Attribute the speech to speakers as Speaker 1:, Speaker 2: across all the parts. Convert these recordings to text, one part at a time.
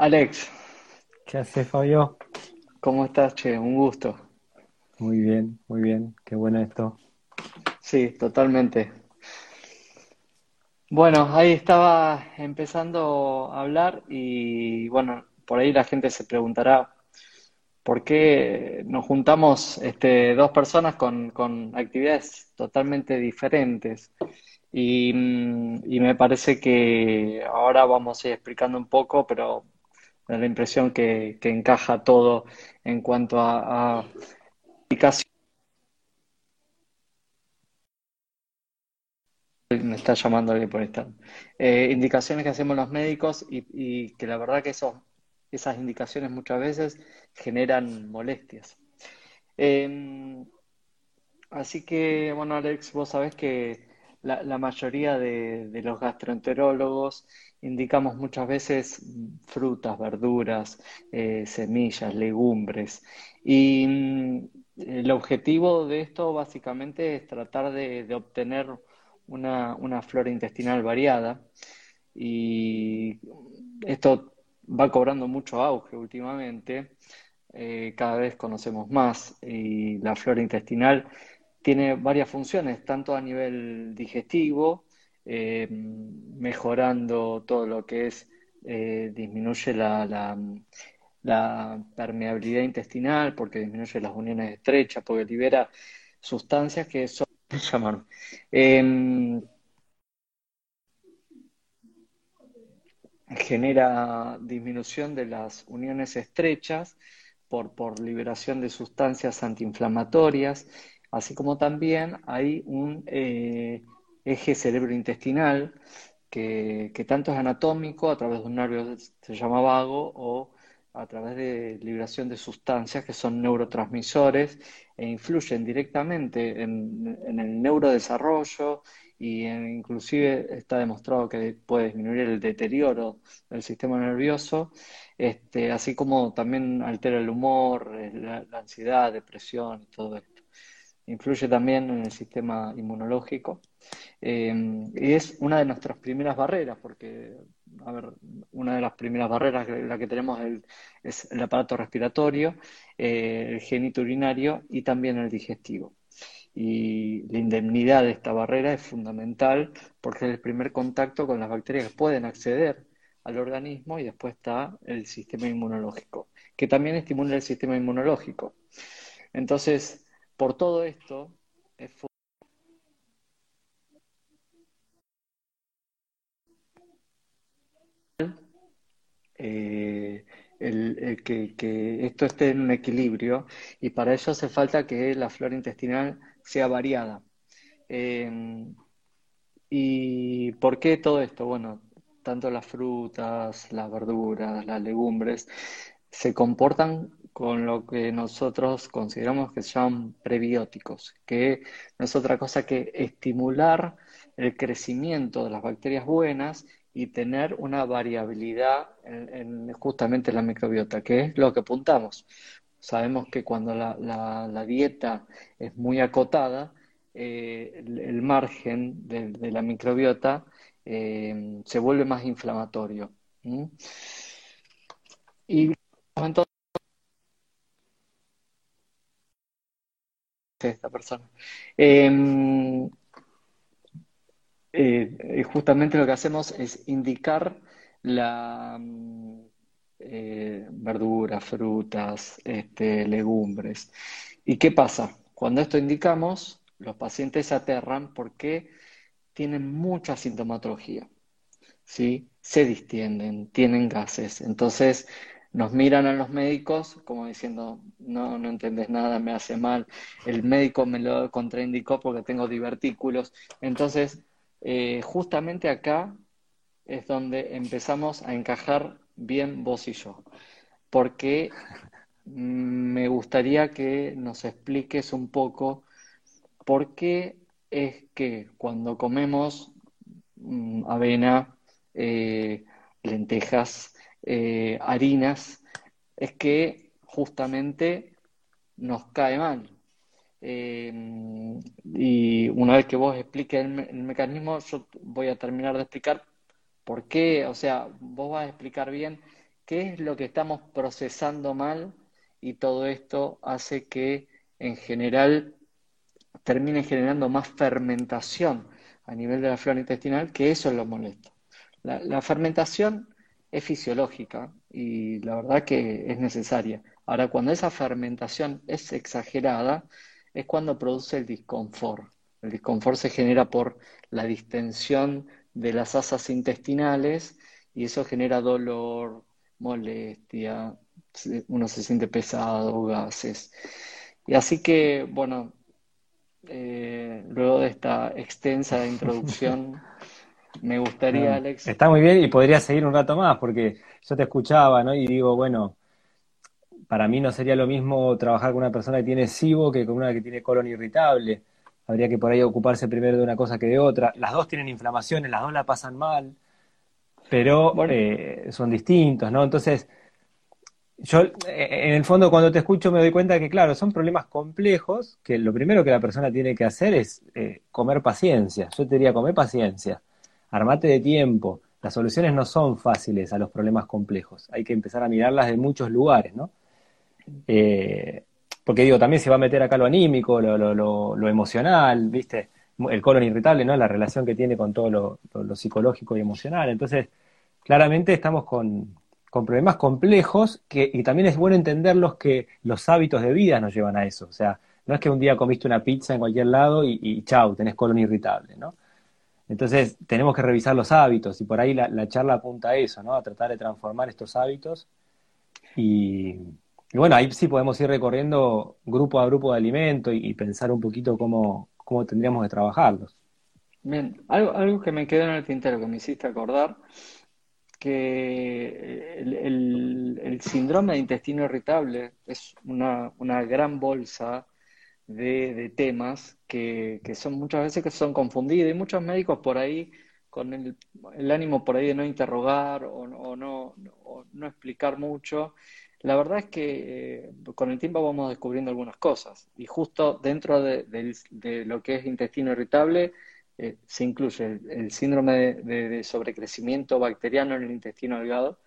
Speaker 1: Alex,
Speaker 2: ¿Qué haces, Fabio?
Speaker 1: ¿cómo estás, che? Un gusto.
Speaker 2: Muy bien, muy bien. Qué bueno esto.
Speaker 1: Sí, totalmente. Bueno, ahí estaba empezando a hablar y bueno, por ahí la gente se preguntará por qué nos juntamos este, dos personas con, con actividades totalmente diferentes. Y, mm, y me parece que ahora vamos a ir explicando un poco, pero da la impresión que, que encaja todo en cuanto a, a Me está llamando alguien por esta. Eh, indicaciones que hacemos los médicos y, y que la verdad que eso, esas indicaciones muchas veces generan molestias. Eh, así que, bueno, Alex, vos sabés que la, la mayoría de, los gastroenterólogos indicamos muchas veces frutas, verduras, eh, semillas, legumbres. Y mm, el objetivo de esto básicamente es tratar de, obtener una, una flora intestinal variada y esto va cobrando mucho auge últimamente, eh, cada vez conocemos más y la flora intestinal tiene varias funciones, tanto a nivel digestivo, eh, mejorando todo lo que es, eh, disminuye la, permeabilidad intestinal porque disminuye las uniones estrechas, porque libera sustancias que son, llaman, em, genera disminución de las uniones estrechas por, por liberación de sustancias antiinflamatorias, así como también hay un eh, eje cerebrointestinal que, que tanto es anatómico a través de un nervio se llama vago o a través de liberación de sustancias que son neurotransmisores e influyen directamente en, el neurodesarrollo y inclusive está demostrado que puede disminuir el deterioro del sistema nervioso, este, así como también altera el humor, eh, la, la ansiedad, depresión y todo esto. Influye también en el sistema inmunológico. Eh, y es una de nuestras primeras barreras, porque, a ver, una de las primeras barreras que, la que tenemos es el aparato respiratorio, eh, el genito urinario y también el digestivo. Y la indemnidad de esta barrera es fundamental porque es el primer contacto con las bacterias que pueden acceder al organismo y después está el sistema inmunológico, que también estimula el sistema inmunológico. Entonces, por todo esto, es eh, el, el que, esto esté en un equilibrio y para ello hace falta que la flora intestinal sea variada. Eh, ¿y por qué todo esto? Bueno, tanto las frutas, las verduras, las legumbres se comportan con lo que nosotros consideramos que llaman prebióticos, que no es otra cosa que estimular el crecimiento de las bacterias buenas y tener una variabilidad en, en justamente la microbiota, que es lo que apuntamos. Sabemos que cuando la, dieta es muy acotada, eh, el, margen de, la microbiota eh, se vuelve más inflamatorio. ¿m? Y entonces esta persona. Eh, eh, eh, justamente lo que hacemos es indicar la eh, verduras, frutas, este, legumbres. ¿Y qué pasa? Cuando esto indicamos, los pacientes se aterran porque tienen mucha sintomatología. ¿sí? Se distienden, tienen gases. Entonces nos miran a los médicos como diciendo, no, no entendés nada, me hace mal. El médico me lo contraindicó porque tengo divertículos. Entonces, eh, justamente acá es donde empezamos a encajar bien vos y yo, porque me gustaría que nos expliques un poco por qué es que cuando comemos mm, avena, eh, lentejas, eh, harinas, es que justamente nos cae mal. Eh, y una vez que vos expliques el, me- el mecanismo, yo voy a terminar de explicar por qué, o sea, vos vas a explicar bien qué es lo que estamos procesando mal y todo esto hace que en general termine generando más fermentación a nivel de la flora intestinal, que eso es lo molesto. La, fermentación es fisiológica y la verdad que es necesaria. Ahora, cuando esa fermentación es exagerada, es cuando produce el disconfort. El disconfort se genera por la distensión de las asas intestinales y eso genera dolor, molestia, uno se siente pesado, gases. Y así que, bueno, eh, luego de esta extensa introducción, me gustaría, Alex.
Speaker 2: Está muy bien y podría seguir un rato más, porque yo te escuchaba, ¿no? Y digo, bueno, para mí no sería lo mismo trabajar con una persona que tiene SIBO que con una que tiene colon irritable. Habría que por ahí ocuparse primero de una cosa que de otra. Las dos tienen inflamaciones, las dos la pasan mal, pero eh, son distintos, ¿no? Entonces, yo eh, en el fondo cuando te escucho me doy cuenta que, claro, son problemas complejos, que lo primero que la persona tiene que hacer es eh, comer paciencia. Yo te diría, comer paciencia, armate de tiempo. Las soluciones no son fáciles a los problemas complejos. Hay que empezar a mirarlas de muchos lugares, ¿no? Eh, porque digo, también se va a meter acá lo anímico, lo, lo, emocional, ¿viste? El colon irritable, ¿no? La relación que tiene con todo lo psicológico y emocional. Entonces, claramente estamos con, con problemas complejos que, y también es bueno entenderlos que los hábitos de vida nos llevan a eso. O sea, no es que un día comiste una pizza en cualquier lado y, y chau, tenés colon irritable, ¿no? Entonces, tenemos que revisar los hábitos y por ahí la, charla apunta a eso, ¿no? A tratar de transformar estos hábitos. Y, bueno, ahí sí podemos ir recorriendo grupo a grupo de alimentos y, pensar un poquito cómo, cómo tendríamos que trabajarlos.
Speaker 1: Bien, algo, algo que me quedó en el tintero que me hiciste acordar que el, síndrome de intestino irritable es una, gran bolsa de, temas que, son muchas veces que son confundidos y muchos médicos por ahí con el, ánimo por ahí de no interrogar o, no, no explicar mucho. La verdad es que eh, con el tiempo vamos descubriendo algunas cosas y justo dentro de, de lo que es intestino irritable eh, se incluye el, síndrome de, sobrecrecimiento bacteriano en el intestino delgado,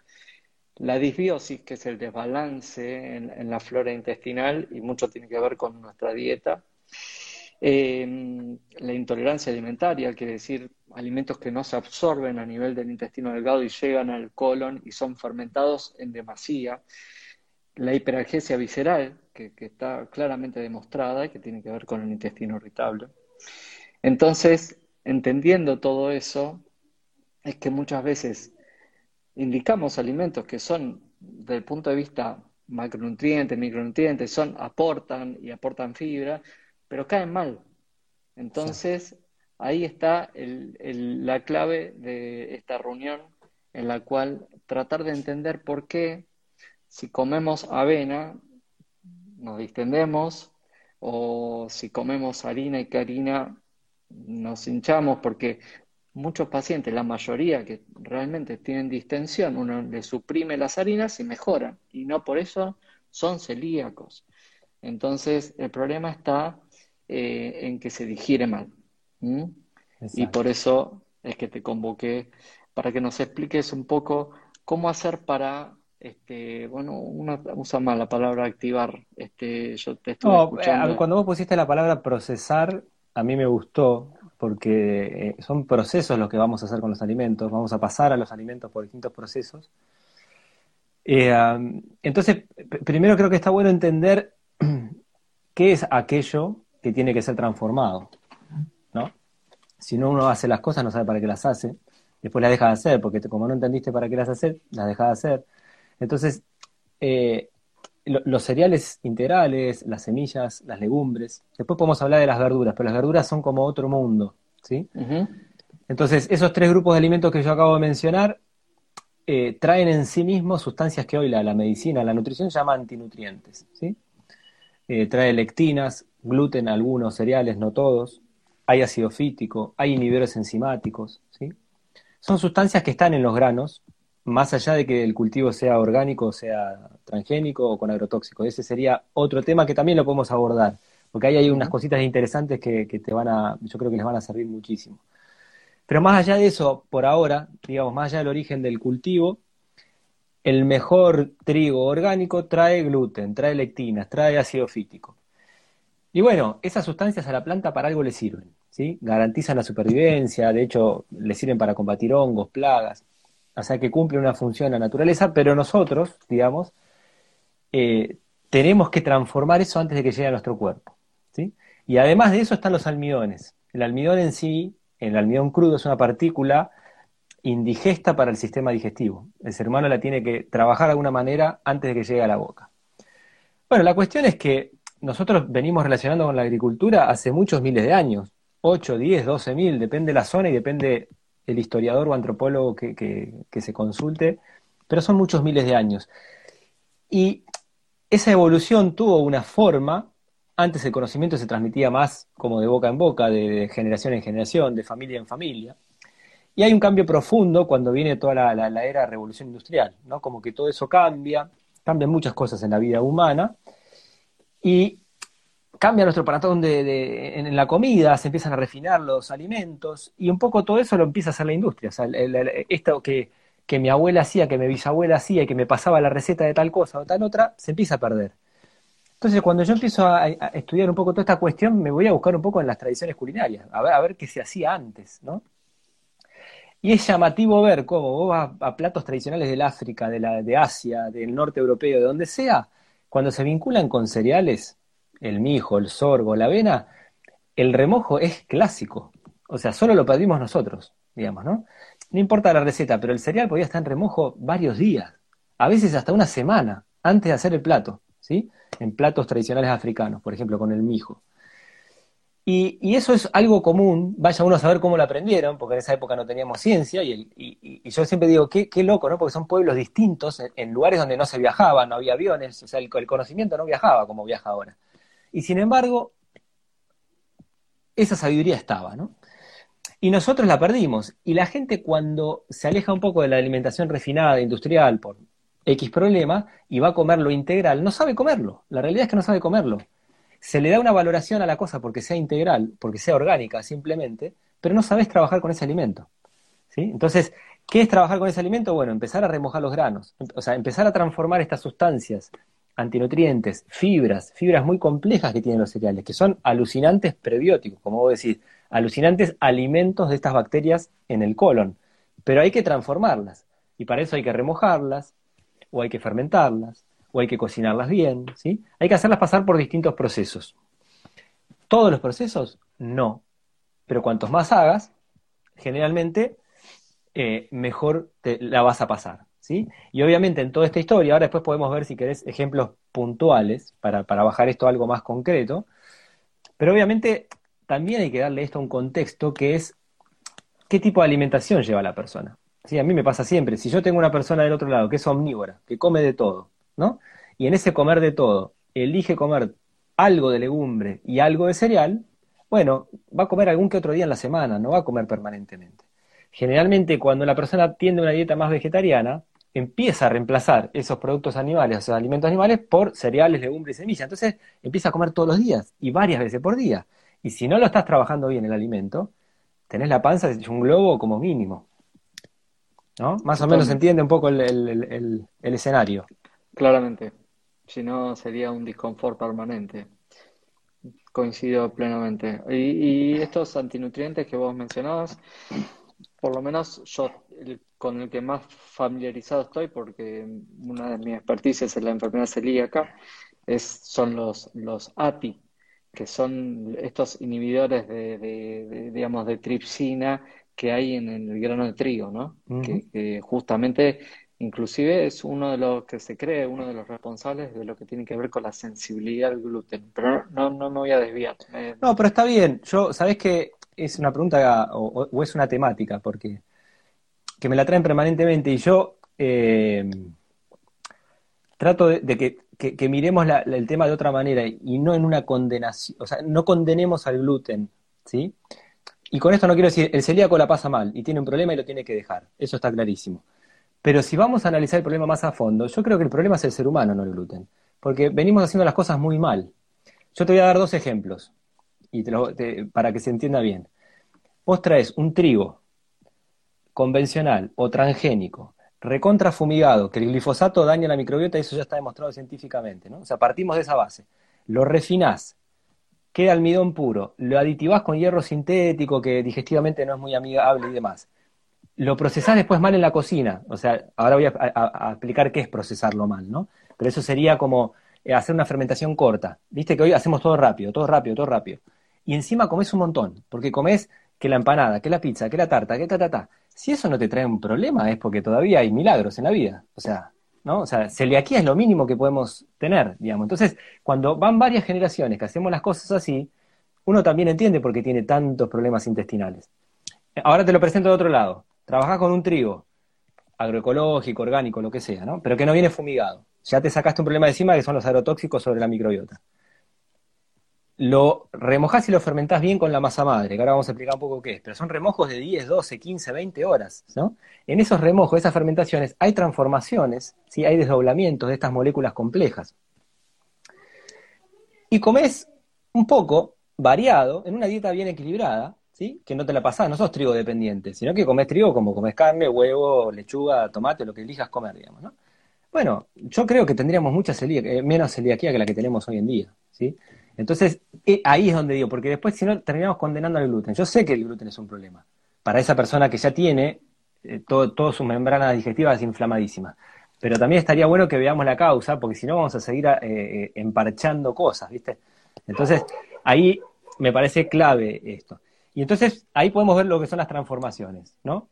Speaker 1: la disbiosis, que es el desbalance en, la flora intestinal y mucho tiene que ver con nuestra dieta, em, la intolerancia alimentaria, quiere decir alimentos que no se absorben a nivel del intestino delgado y llegan al colon y son fermentados en demasía, la hiperalgesia visceral, que, que está claramente demostrada y que tiene que ver con el intestino irritable. Entonces, entendiendo todo eso, es que muchas veces indicamos alimentos que son, desde el punto de vista macronutrientes, micronutrientes, son, aportan y aportan fibra, pero caen mal. Entonces, ahí está la clave de esta reunión en la cual tratar de entender por qué si comemos avena nos distendemos o si comemos harina y que harina nos hinchamos porque muchos pacientes, la mayoría que realmente tienen distensión, uno le suprime las harinas y mejoran, y no por eso son celíacos. Entonces, el problema está eh, en que se digiere mal. Y por eso es que te convoqué para que nos expliques un poco cómo hacer para este, bueno, uno usa mal la palabra activar. Este, yo te estoy
Speaker 2: escuchando. Cuando vos pusiste la palabra procesar, a mí me gustó porque eh, son procesos los que vamos a hacer con los alimentos, vamos a pasar a los alimentos por distintos procesos. Eh, entonces, primero creo que está bueno entender qué es aquello que tiene que ser transformado, ¿no? Si no uno hace las cosas, no sabe para qué las hace, después las deja de hacer, porque como no entendiste para qué las hacer, las deja de hacer. Entonces, eh, los cereales integrales, las semillas, las legumbres. Después podemos hablar de las verduras, pero las verduras son como otro mundo, ¿sí? Entonces, esos tres grupos de alimentos que yo acabo de mencionar eh, traen en sí mismos sustancias que hoy la, medicina, la nutrición llama antinutrientes, ¿sí? Eh, trae lectinas, gluten, algunos cereales, no todos. Hay ácido fítico, hay inhibidores enzimáticos, ¿sí? Son sustancias que están en los granos, más allá de que el cultivo sea orgánico, sea transgénico o con agrotóxico. Ese sería otro tema que también lo podemos abordar, porque ahí hay unas cositas interesantes que, te van a, yo creo que les van a servir muchísimo. Pero más allá de eso, por ahora, digamos, más allá del origen del cultivo, el mejor trigo orgánico trae gluten, trae lectinas, trae ácido fítico. Y bueno, esas sustancias a la planta para algo le sirven, ¿sí? Garantizan la supervivencia, de hecho, le sirven para combatir hongos, plagas, o sea que cumple una función la naturaleza, pero nosotros, digamos, eh, tenemos que transformar eso antes de que llegue a nuestro cuerpo, ¿sí? Y además de eso están los almidones. El almidón en sí, el almidón crudo es una partícula indigesta para el sistema digestivo. El ser humano la tiene que trabajar de alguna manera antes de que llegue a la boca. Bueno, la cuestión es que nosotros venimos relacionando con la agricultura hace muchos miles de años, 8, 10, 12 mil, depende de la zona y depende el historiador o antropólogo que, que se consulte, pero son muchos miles de años. Y esa evolución tuvo una forma, antes el conocimiento se transmitía más como de boca en boca, de generación en generación, de familia en familia, y hay un cambio profundo cuando viene toda la, la, era revolución industrial, ¿no? Como que todo eso cambia, cambian muchas cosas en la vida humana y cambia nuestro de, en la comida, se empiezan a refinar los alimentos y un poco todo eso lo empieza a hacer la industria. O sea, esto que, que mi abuela hacía, que mi bisabuela hacía y que me pasaba la receta de tal cosa o tal otra, se empieza a perder. Entonces, cuando yo empiezo a, estudiar un poco toda esta cuestión, me voy a buscar un poco en las tradiciones culinarias, a ver, a ver qué se hacía antes, ¿no? Y es llamativo ver cómo vos vas a platos tradicionales del África, de, la, de Asia, del norte europeo, de donde sea, cuando se vinculan con cereales, el mijo, el sorgo, la avena, el remojo es clásico. O sea, solo lo pedimos nosotros, digamos, ¿no? No importa la receta, pero el cereal podía estar en remojo varios días, a veces hasta una semana, antes de hacer el plato, ¿sí? En platos tradicionales africanos, por ejemplo, con el mijo. Y, eso es algo común, vaya uno a saber cómo lo aprendieron, porque en esa época no teníamos ciencia, y, yo siempre digo, qué, loco, ¿no? Porque son pueblos distintos, en, lugares donde no se viajaba, no había aviones, o sea, el, conocimiento no viajaba como viaja ahora. Y sin embargo, esa sabiduría estaba, ¿no? Y nosotros la perdimos. Y la gente cuando se aleja un poco de la alimentación refinada, industrial, por X problema, y va a comer lo integral, no sabe comerlo. La realidad es que no sabe comerlo se le da una valoración a la cosa porque sea integral, porque sea orgánica simplemente, pero no sabes trabajar con ese alimento. ¿sí? Entonces, ¿qué es trabajar con ese alimento? Bueno, empezar a remojar los granos, o sea, empezar a transformar estas sustancias, antinutrientes, fibras, fibras muy complejas que tienen los cereales, que son alucinantes prebióticos, como vos decís, alucinantes alimentos de estas bacterias en el colon, pero hay que transformarlas, y para eso hay que remojarlas, o hay que fermentarlas, o hay que cocinarlas bien, ¿sí? Hay que hacerlas pasar por distintos procesos. ¿Todos los procesos? No. Pero cuantos más hagas, generalmente eh, mejor te la vas a pasar, Y obviamente en toda esta historia, ahora después podemos ver si querés ejemplos puntuales para, para bajar esto a algo más concreto, pero obviamente también hay que darle esto a un contexto que es qué tipo de alimentación lleva la persona. Sí, a mí me pasa siempre, si yo tengo una persona del otro lado que es omnívora, que come de todo, ¿no? Y en ese comer de todo, elige comer algo de legumbre y algo de cereal, bueno, va a comer algún que otro día en la semana, no va a comer permanentemente. Generalmente cuando la persona tiende una dieta más vegetariana, empieza a reemplazar esos productos animales, esos alimentos animales, por cereales, legumbres y semillas. Entonces empieza a comer todos los días y varias veces por día. Y si no lo estás trabajando bien el alimento, tenés la panza de un globo como mínimo. ¿No? Más o menos se entiende un poco el escenario.
Speaker 1: Claramente. Si no, sería un disconfort permanente. Coincido plenamente. Y, estos antinutrientes que vos mencionabas, por lo menos yo con el que más familiarizado estoy, porque una de mis experticias en la enfermedad celíaca, es, son los, los ATI, que son estos inhibidores de, digamos, de tripsina que hay en el grano de trigo, ¿no? que, justamente Inclusive es uno de los que se cree, uno de los responsables de lo que tiene que ver con la sensibilidad al gluten. Pero no, no me voy a desviar.
Speaker 2: No, pero está bien. Yo, ¿sabés que es una pregunta o, es una temática? Porque que me la traen permanentemente y yo eh, trato de, que, miremos el tema de otra manera y no en una condenación, o sea, no condenemos al gluten, ¿sí? Y con esto no quiero decir, el celíaco la pasa mal y tiene un problema y lo tiene que dejar, eso está clarísimo. Pero si vamos a analizar el problema más a fondo, yo creo que el problema es el ser humano, no el gluten. Porque venimos haciendo las cosas muy mal. Yo te voy a dar dos ejemplos y para que se entienda bien. Vos traes un trigo convencional o transgénico recontra fumigado, que el glifosato daña la microbiota, eso ya está demostrado científicamente, ¿no? O sea, partimos de esa base. Lo refinás, queda almidón puro, lo aditivás con hierro sintético que digestivamente no es muy amigable y demás. Lo procesás después mal en la cocina, o sea, ahora voy a, explicar qué es procesarlo mal, ¿no? Pero eso sería como eh, hacer una fermentación corta. Viste que hoy hacemos todo rápido, todo rápido, todo rápido. Y encima comes un montón, porque comes que la empanada, que la pizza, que la tarta, que ta, ta, ta. Si eso no te trae un problema es porque todavía hay milagros en la vida. O sea, ¿no? O sea, celiaquía es lo mínimo que podemos tener, digamos. Entonces, cuando van varias generaciones que hacemos las cosas así, uno también entiende por qué tiene tantos problemas intestinales. Ahora te lo presento de otro lado. Trabajás con un trigo, agroecológico, orgánico, lo que sea, ¿no? Pero que no viene fumigado. Ya te sacaste un problema de encima que son los agrotóxicos sobre la microbiota lo remojás y lo fermentás bien con la masa madre, que ahora vamos a explicar un poco qué es, pero son remojos de 10, 12, 15, 20 horas, ¿no? En esos remojos, esas fermentaciones, hay transformaciones, ¿sí? hay desdoblamientos de estas moléculas complejas. Y comes un poco variado, en una dieta bien equilibrada, ¿sí? que no te la pasás, no sos trigo dependiente, sino que comes trigo como comes carne, huevo, lechuga, tomate, lo que elijas comer, digamos, ¿no? Bueno, yo creo que tendríamos mucha eh, menos celiaquía que la que tenemos hoy en día, ¿sí? Entonces, eh, ahí es donde digo, porque después si no terminamos condenando al gluten. Yo sé que el gluten es un problema para esa persona que ya tiene eh, todas sus membranas digestivas inflamadísimas. Pero también estaría bueno que veamos la causa, porque si no vamos a seguir eh, emparchando cosas, ¿viste? Entonces, ahí me parece clave esto. Y entonces ahí podemos ver lo que son las transformaciones, ¿no?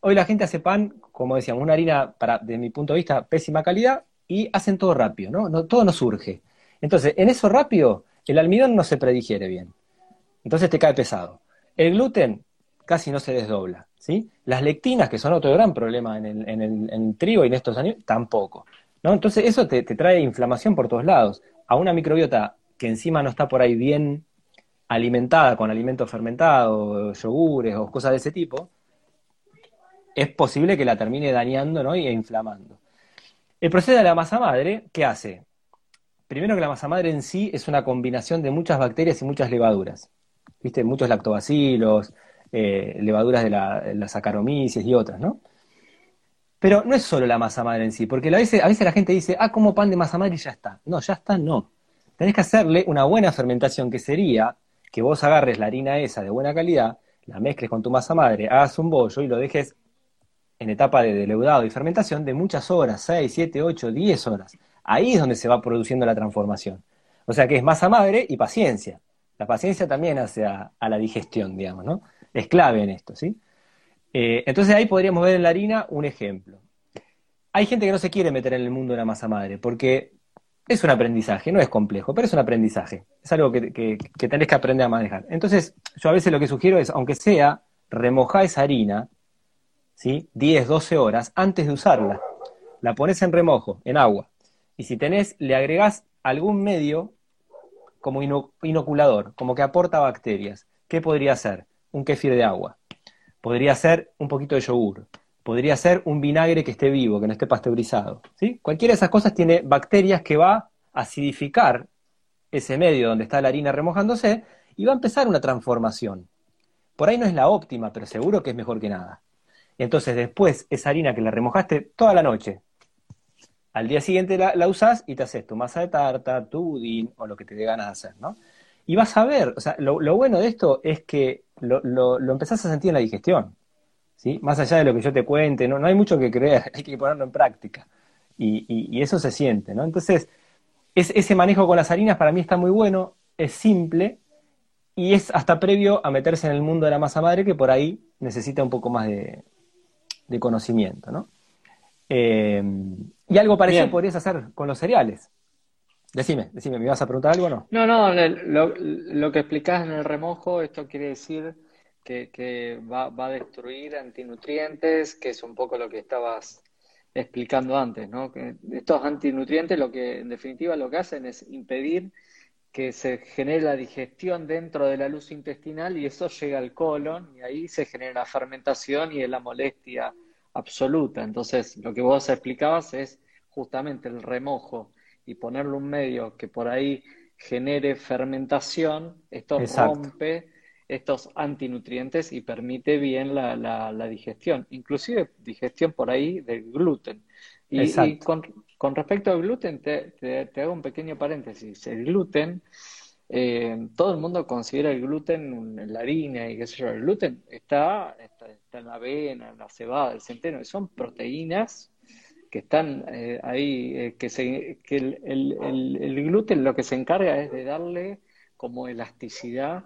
Speaker 2: Hoy la gente hace pan, como decíamos, una harina, para, de mi punto de vista, pésima calidad, y hacen todo rápido, ¿no? no todo no surge. Entonces, en eso rápido, el almidón no se predigiere bien, entonces te cae pesado. El gluten casi no se desdobla, ¿sí? Las lectinas, que son otro gran problema en el, trigo y en estos años, tampoco. ¿no? Entonces eso te, trae inflamación por todos lados. A una microbiota que encima no está por ahí bien alimentada con alimentos fermentados, yogures o cosas de ese tipo, es posible que la termine dañando ¿no? y inflamando. El proceso de la masa madre, ¿qué hace? Primero que la masa madre en sí es una combinación de muchas bacterias y muchas levaduras. ¿Viste? Muchos lactobacilos, eh, levaduras de la, la Saccharomyces y otras, ¿no? Pero no es solo la masa madre en sí, porque a veces, a veces la gente dice, ah, como pan de masa madre y ya está. No, ya está, no. Tenés que hacerle una buena fermentación, que sería que vos agarres la harina esa de buena calidad, la mezcles con tu masa madre, hagas un bollo y lo dejes en etapa de leudado y fermentación de muchas horas, 6, 7, 8, 10 horas. Ahí es donde se va produciendo la transformación. O sea que es masa madre y paciencia. La paciencia también hace a, la digestión, digamos, ¿no? Es clave en esto, ¿sí? Eh, entonces ahí podríamos ver en la harina un ejemplo. Hay gente que no se quiere meter en el mundo de la masa madre porque es un aprendizaje, no es complejo, pero es un aprendizaje. Es algo que, que, tenés que aprender a manejar. Entonces, yo a veces lo que sugiero es, aunque sea, remojar esa harina, ¿sí? 10, 12 horas antes de usarla. La pones en remojo, en agua. Y si tenés, le agregás algún medio como inoculador, como que aporta bacterias. ¿Qué podría ser? Un kéfir de agua. Podría ser un poquito de yogur. Podría ser un vinagre que esté vivo, que no esté pasteurizado. ¿sí? Cualquiera de esas cosas tiene bacterias que va a acidificar ese medio donde está la harina remojándose y va a empezar una transformación. Por ahí no es la óptima, pero seguro que es mejor que nada. Entonces después esa harina que la remojaste toda la noche, al día siguiente la, la usás y te haces tu masa de tarta, tu budín o lo que te dé ganas de hacer, ¿no? Y vas a ver, o sea, lo, bueno de esto es que lo, lo, empezás a sentir en la digestión, ¿sí? Más allá de lo que yo te cuente, no, no hay mucho que creer, hay que ponerlo en práctica. Y, y, eso se siente, ¿no? Entonces, ese manejo con las harinas para mí está muy bueno, es simple y es hasta previo a meterse en el mundo de la masa madre que por ahí necesita un poco más de, de conocimiento, ¿no? Eh, y algo parecido podrías hacer con los cereales. Decime, decime, ¿me vas a preguntar algo o no?
Speaker 1: No, no, lo, que explicás en el remojo, esto quiere decir que, va, a destruir antinutrientes, que es un poco lo que estabas explicando antes, ¿no? Que estos antinutrientes lo que en definitiva lo que hacen es impedir que se genere la digestión dentro de la luz intestinal y eso llega al colon y ahí se genera fermentación y es la molestia absoluta. Entonces, lo que vos explicabas es justamente el remojo y ponerle un medio que por ahí genere fermentación, esto rompe estos antinutrientes y permite bien la, digestión, inclusive digestión por ahí del gluten. Y, con, respecto al gluten, te, hago un pequeño paréntesis. El gluten, eh, todo el mundo considera el gluten en la harina y qué sé yo. El gluten está, está, en la avena, en la cebada, el centeno, son proteínas que están eh, ahí, eh, que, se, que el, el, gluten lo que se encarga es de darle como elasticidad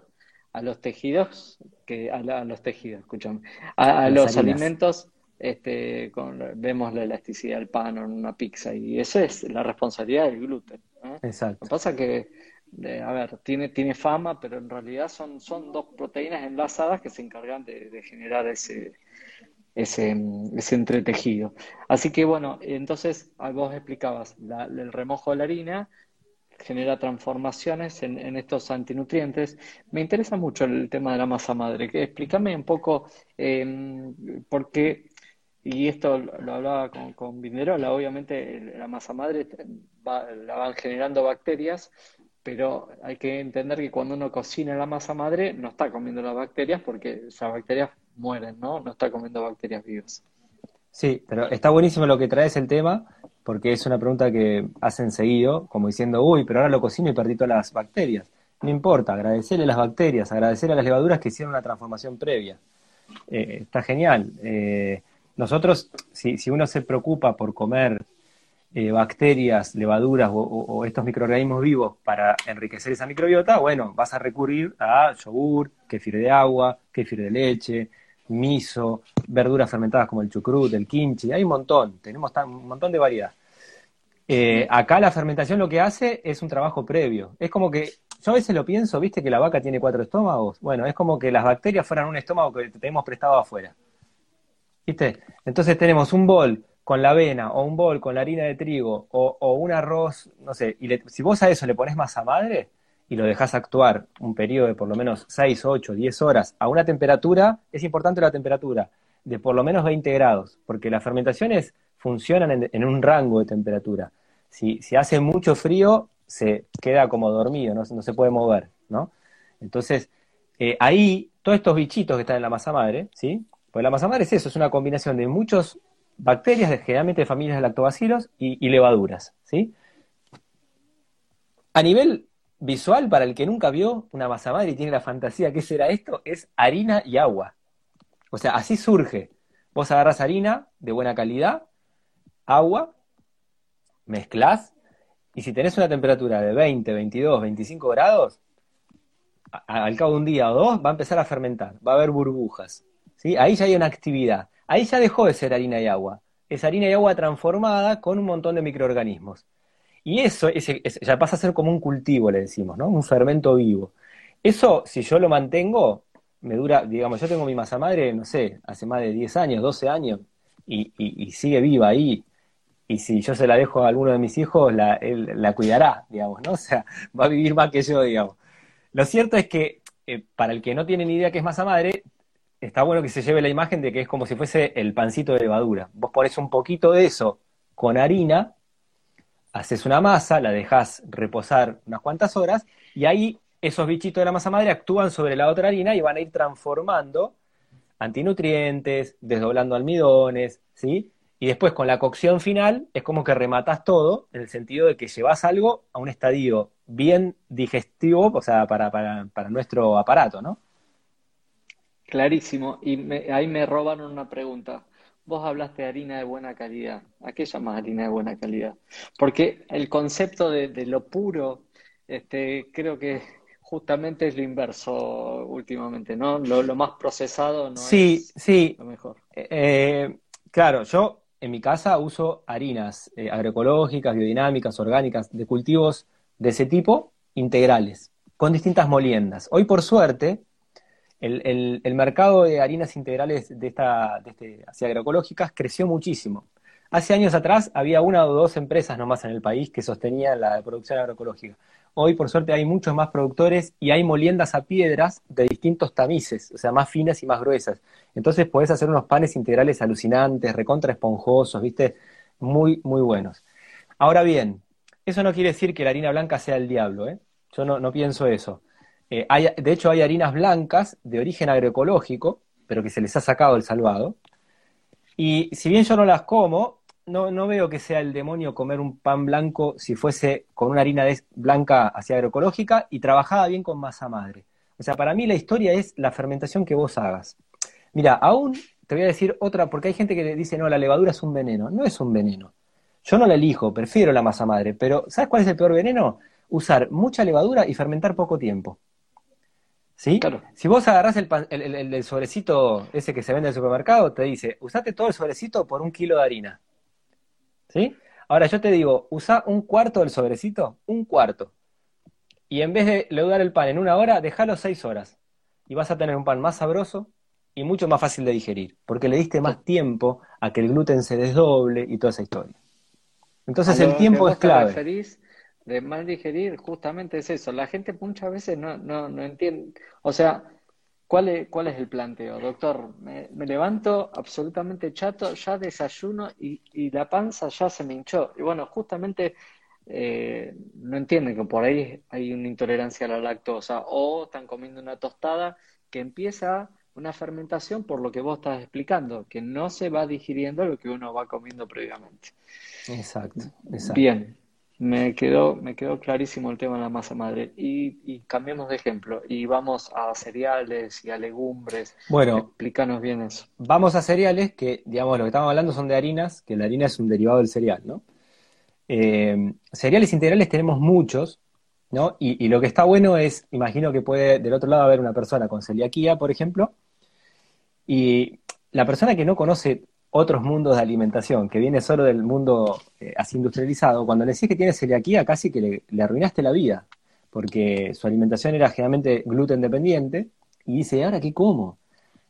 Speaker 1: a los tejidos, que a, los tejidos, escúchame, a, los alimentos, este, con, vemos la elasticidad del pan en una pizza y esa es la responsabilidad del gluten. Exacto. Lo que pasa que, a ver, tiene, tiene fama, pero en realidad son, son dos proteínas enlazadas que se encargan de, generar ese, ese, ese, entretejido. Así que bueno, entonces vos explicabas el remojo de la harina, genera transformaciones en, estos antinutrientes. Me interesa mucho el tema de la masa madre. Explícame un poco eh, por qué, y esto lo hablaba con, con Vinderola, obviamente la masa madre la van generando bacterias, pero hay que entender que cuando uno cocina la masa madre no está comiendo las bacterias porque esas bacterias mueren, ¿no? No está comiendo bacterias vivas.
Speaker 2: Sí, pero está buenísimo lo que traes el tema, porque es una pregunta que hacen seguido, como diciendo, uy, pero ahora lo cocino y perdí todas las bacterias. No importa, agradecerle a las bacterias, agradecer a las levaduras que hicieron una transformación previa. Eh, está genial. Eh, nosotros, si, si, uno se preocupa por comer eh, bacterias, levaduras o, estos microorganismos vivos para enriquecer esa microbiota, bueno, vas a recurrir a yogur, kefir de agua, kefir de leche, miso, verduras fermentadas como el chucrut, el kimchi, hay un montón, tenemos un montón de variedad. Eh, acá la fermentación lo que hace es un trabajo previo. Es como que, yo a veces lo pienso, viste que la vaca tiene cuatro estómagos. Bueno, es como que las bacterias fueran un estómago que tenemos prestado afuera. ¿Viste? Entonces tenemos un bol con la avena o un bol con la harina de trigo o, un arroz, no sé, y si vos a eso le pones masa madre, y lo dejas actuar un periodo de por lo menos 6, 8, 10 horas a una temperatura, es importante la temperatura, de por lo menos 20 grados, porque las fermentaciones funcionan en, un rango de temperatura. Si, hace mucho frío, se queda como dormido, no, no se puede mover, ¿no? Entonces, eh, ahí, todos estos bichitos que están en la masa madre, ¿sí? Pues la masa madre es eso, es una combinación de muchas bacterias, generalmente de familias de lactobacilos, y, y levaduras, ¿sí? A nivel visual para el que nunca vio una masa madre y tiene la fantasía, ¿qué será esto? Es harina y agua. O sea, así surge. Vos agarras harina de buena calidad, agua, mezclas, y si tenés una temperatura de 20, 22, 25 grados, al cabo de un día o dos va a empezar a fermentar, va a haber burbujas. ¿sí? Ahí ya hay una actividad. Ahí ya dejó de ser harina y agua. Es harina y agua transformada con un montón de microorganismos. Y eso ya pasa a ser como un cultivo, le decimos, ¿no? Un fermento vivo. Eso, si yo lo mantengo, me dura, digamos, yo tengo mi masa madre, no sé, hace más de 10 años, 12 años, y, sigue viva ahí. Y si yo se la dejo a alguno de mis hijos, la, él la cuidará, digamos, ¿no? O sea, va a vivir más que yo, digamos. Lo cierto es que, eh, para el que no tiene ni idea qué es masa madre, está bueno que se lleve la imagen de que es como si fuese el pancito de levadura. Vos pones un poquito de eso con harina haces una masa, la dejas reposar unas cuantas horas y ahí esos bichitos de la masa madre actúan sobre la otra harina y van a ir transformando antinutrientes, desdoblando almidones, ¿sí? Y después con la cocción final es como que rematas todo en el sentido de que llevas algo a un estadio bien digestivo, o sea, para, para, para nuestro aparato, ¿no?
Speaker 1: Clarísimo. Y ahí me robaron una pregunta. Vos hablaste de harina de buena calidad. ¿A qué llamas harina de buena calidad? Porque el concepto de, lo puro, este, creo que justamente es lo inverso últimamente, ¿no? Lo, más procesado no
Speaker 2: es
Speaker 1: lo mejor.
Speaker 2: Eh, eh, claro, yo en mi casa uso harinas eh, agroecológicas, biodinámicas, orgánicas, de cultivos de ese tipo, integrales, con distintas moliendas. Hoy, por suerte, el, mercado de harinas integrales de, esta, de este, hacia agroecológicas creció muchísimo. Hace años atrás había una o dos empresas nomás en el país que sostenían la producción agroecológica. Hoy, por suerte, hay muchos más productores y hay moliendas a piedras de distintos tamices, o sea, más finas y más gruesas. Entonces podés hacer unos panes integrales alucinantes, recontra esponjosos, ¿viste? Muy, muy buenos. Ahora bien, eso no quiere decir que la harina blanca sea el diablo, ¿eh? Yo no, no pienso eso. Eh, hay, de hecho, hay harinas blancas de origen agroecológico, pero que se les ha sacado el salvado. Y si bien yo no las como, no, no veo que sea el demonio comer un pan blanco si fuese con una harina blanca hacia agroecológica y trabajada bien con masa madre. O sea, para mí la historia es la fermentación que vos hagas. Mira, aún te voy a decir otra, porque hay gente que dice, no, la levadura es un veneno. No es un veneno. Yo no la elijo, prefiero la masa madre, pero ¿sabes cuál es el peor veneno? Usar mucha levadura y fermentar poco tiempo. ¿Sí? Claro. Si vos agarrás el, el, sobrecito ese que se vende en el supermercado, te dice, usate todo el sobrecito por un kilo de harina. ¿Sí? Ahora yo te digo, usa un cuarto del sobrecito, un cuarto. Y en vez de leudar el pan en una hora, déjalo seis horas. Y vas a tener un pan más sabroso y mucho más fácil de digerir, porque le diste más tiempo a que el gluten se desdoble y toda esa historia. Entonces el tiempo es clave
Speaker 1: de mal digerir justamente es eso. La gente muchas veces no, no, no entiende. O sea, ¿cuál es, ¿cuál es el planteo? Doctor, me, levanto absolutamente chato, ya desayuno y, y, la panza ya se me hinchó. Y bueno, justamente eh, no entienden que por ahí hay una intolerancia a la lactosa o están comiendo una tostada que empieza una fermentación por lo que vos estás explicando, que no se va digiriendo lo que uno va comiendo previamente.
Speaker 2: Exacto, exacto.
Speaker 1: Bien, me quedó, me quedó clarísimo el tema de la masa madre. Y, y cambiemos de ejemplo y vamos a cereales y a legumbres.
Speaker 2: Bueno,
Speaker 1: explícanos bien eso.
Speaker 2: Vamos a cereales que, digamos, lo que estamos hablando son de harinas, que la harina es un derivado del cereal, ¿no? Eh, cereales integrales tenemos muchos, ¿no? Y, y, lo que está bueno es, imagino que puede del otro lado haber una persona con celiaquía, por ejemplo, y la persona que no conoce otros mundos de alimentación, que viene solo del mundo eh, así industrializado, cuando le decís que tiene celiaquía, casi que le, arruinaste la vida, porque su alimentación era generalmente gluten dependiente, y dice, ¿ahora qué como?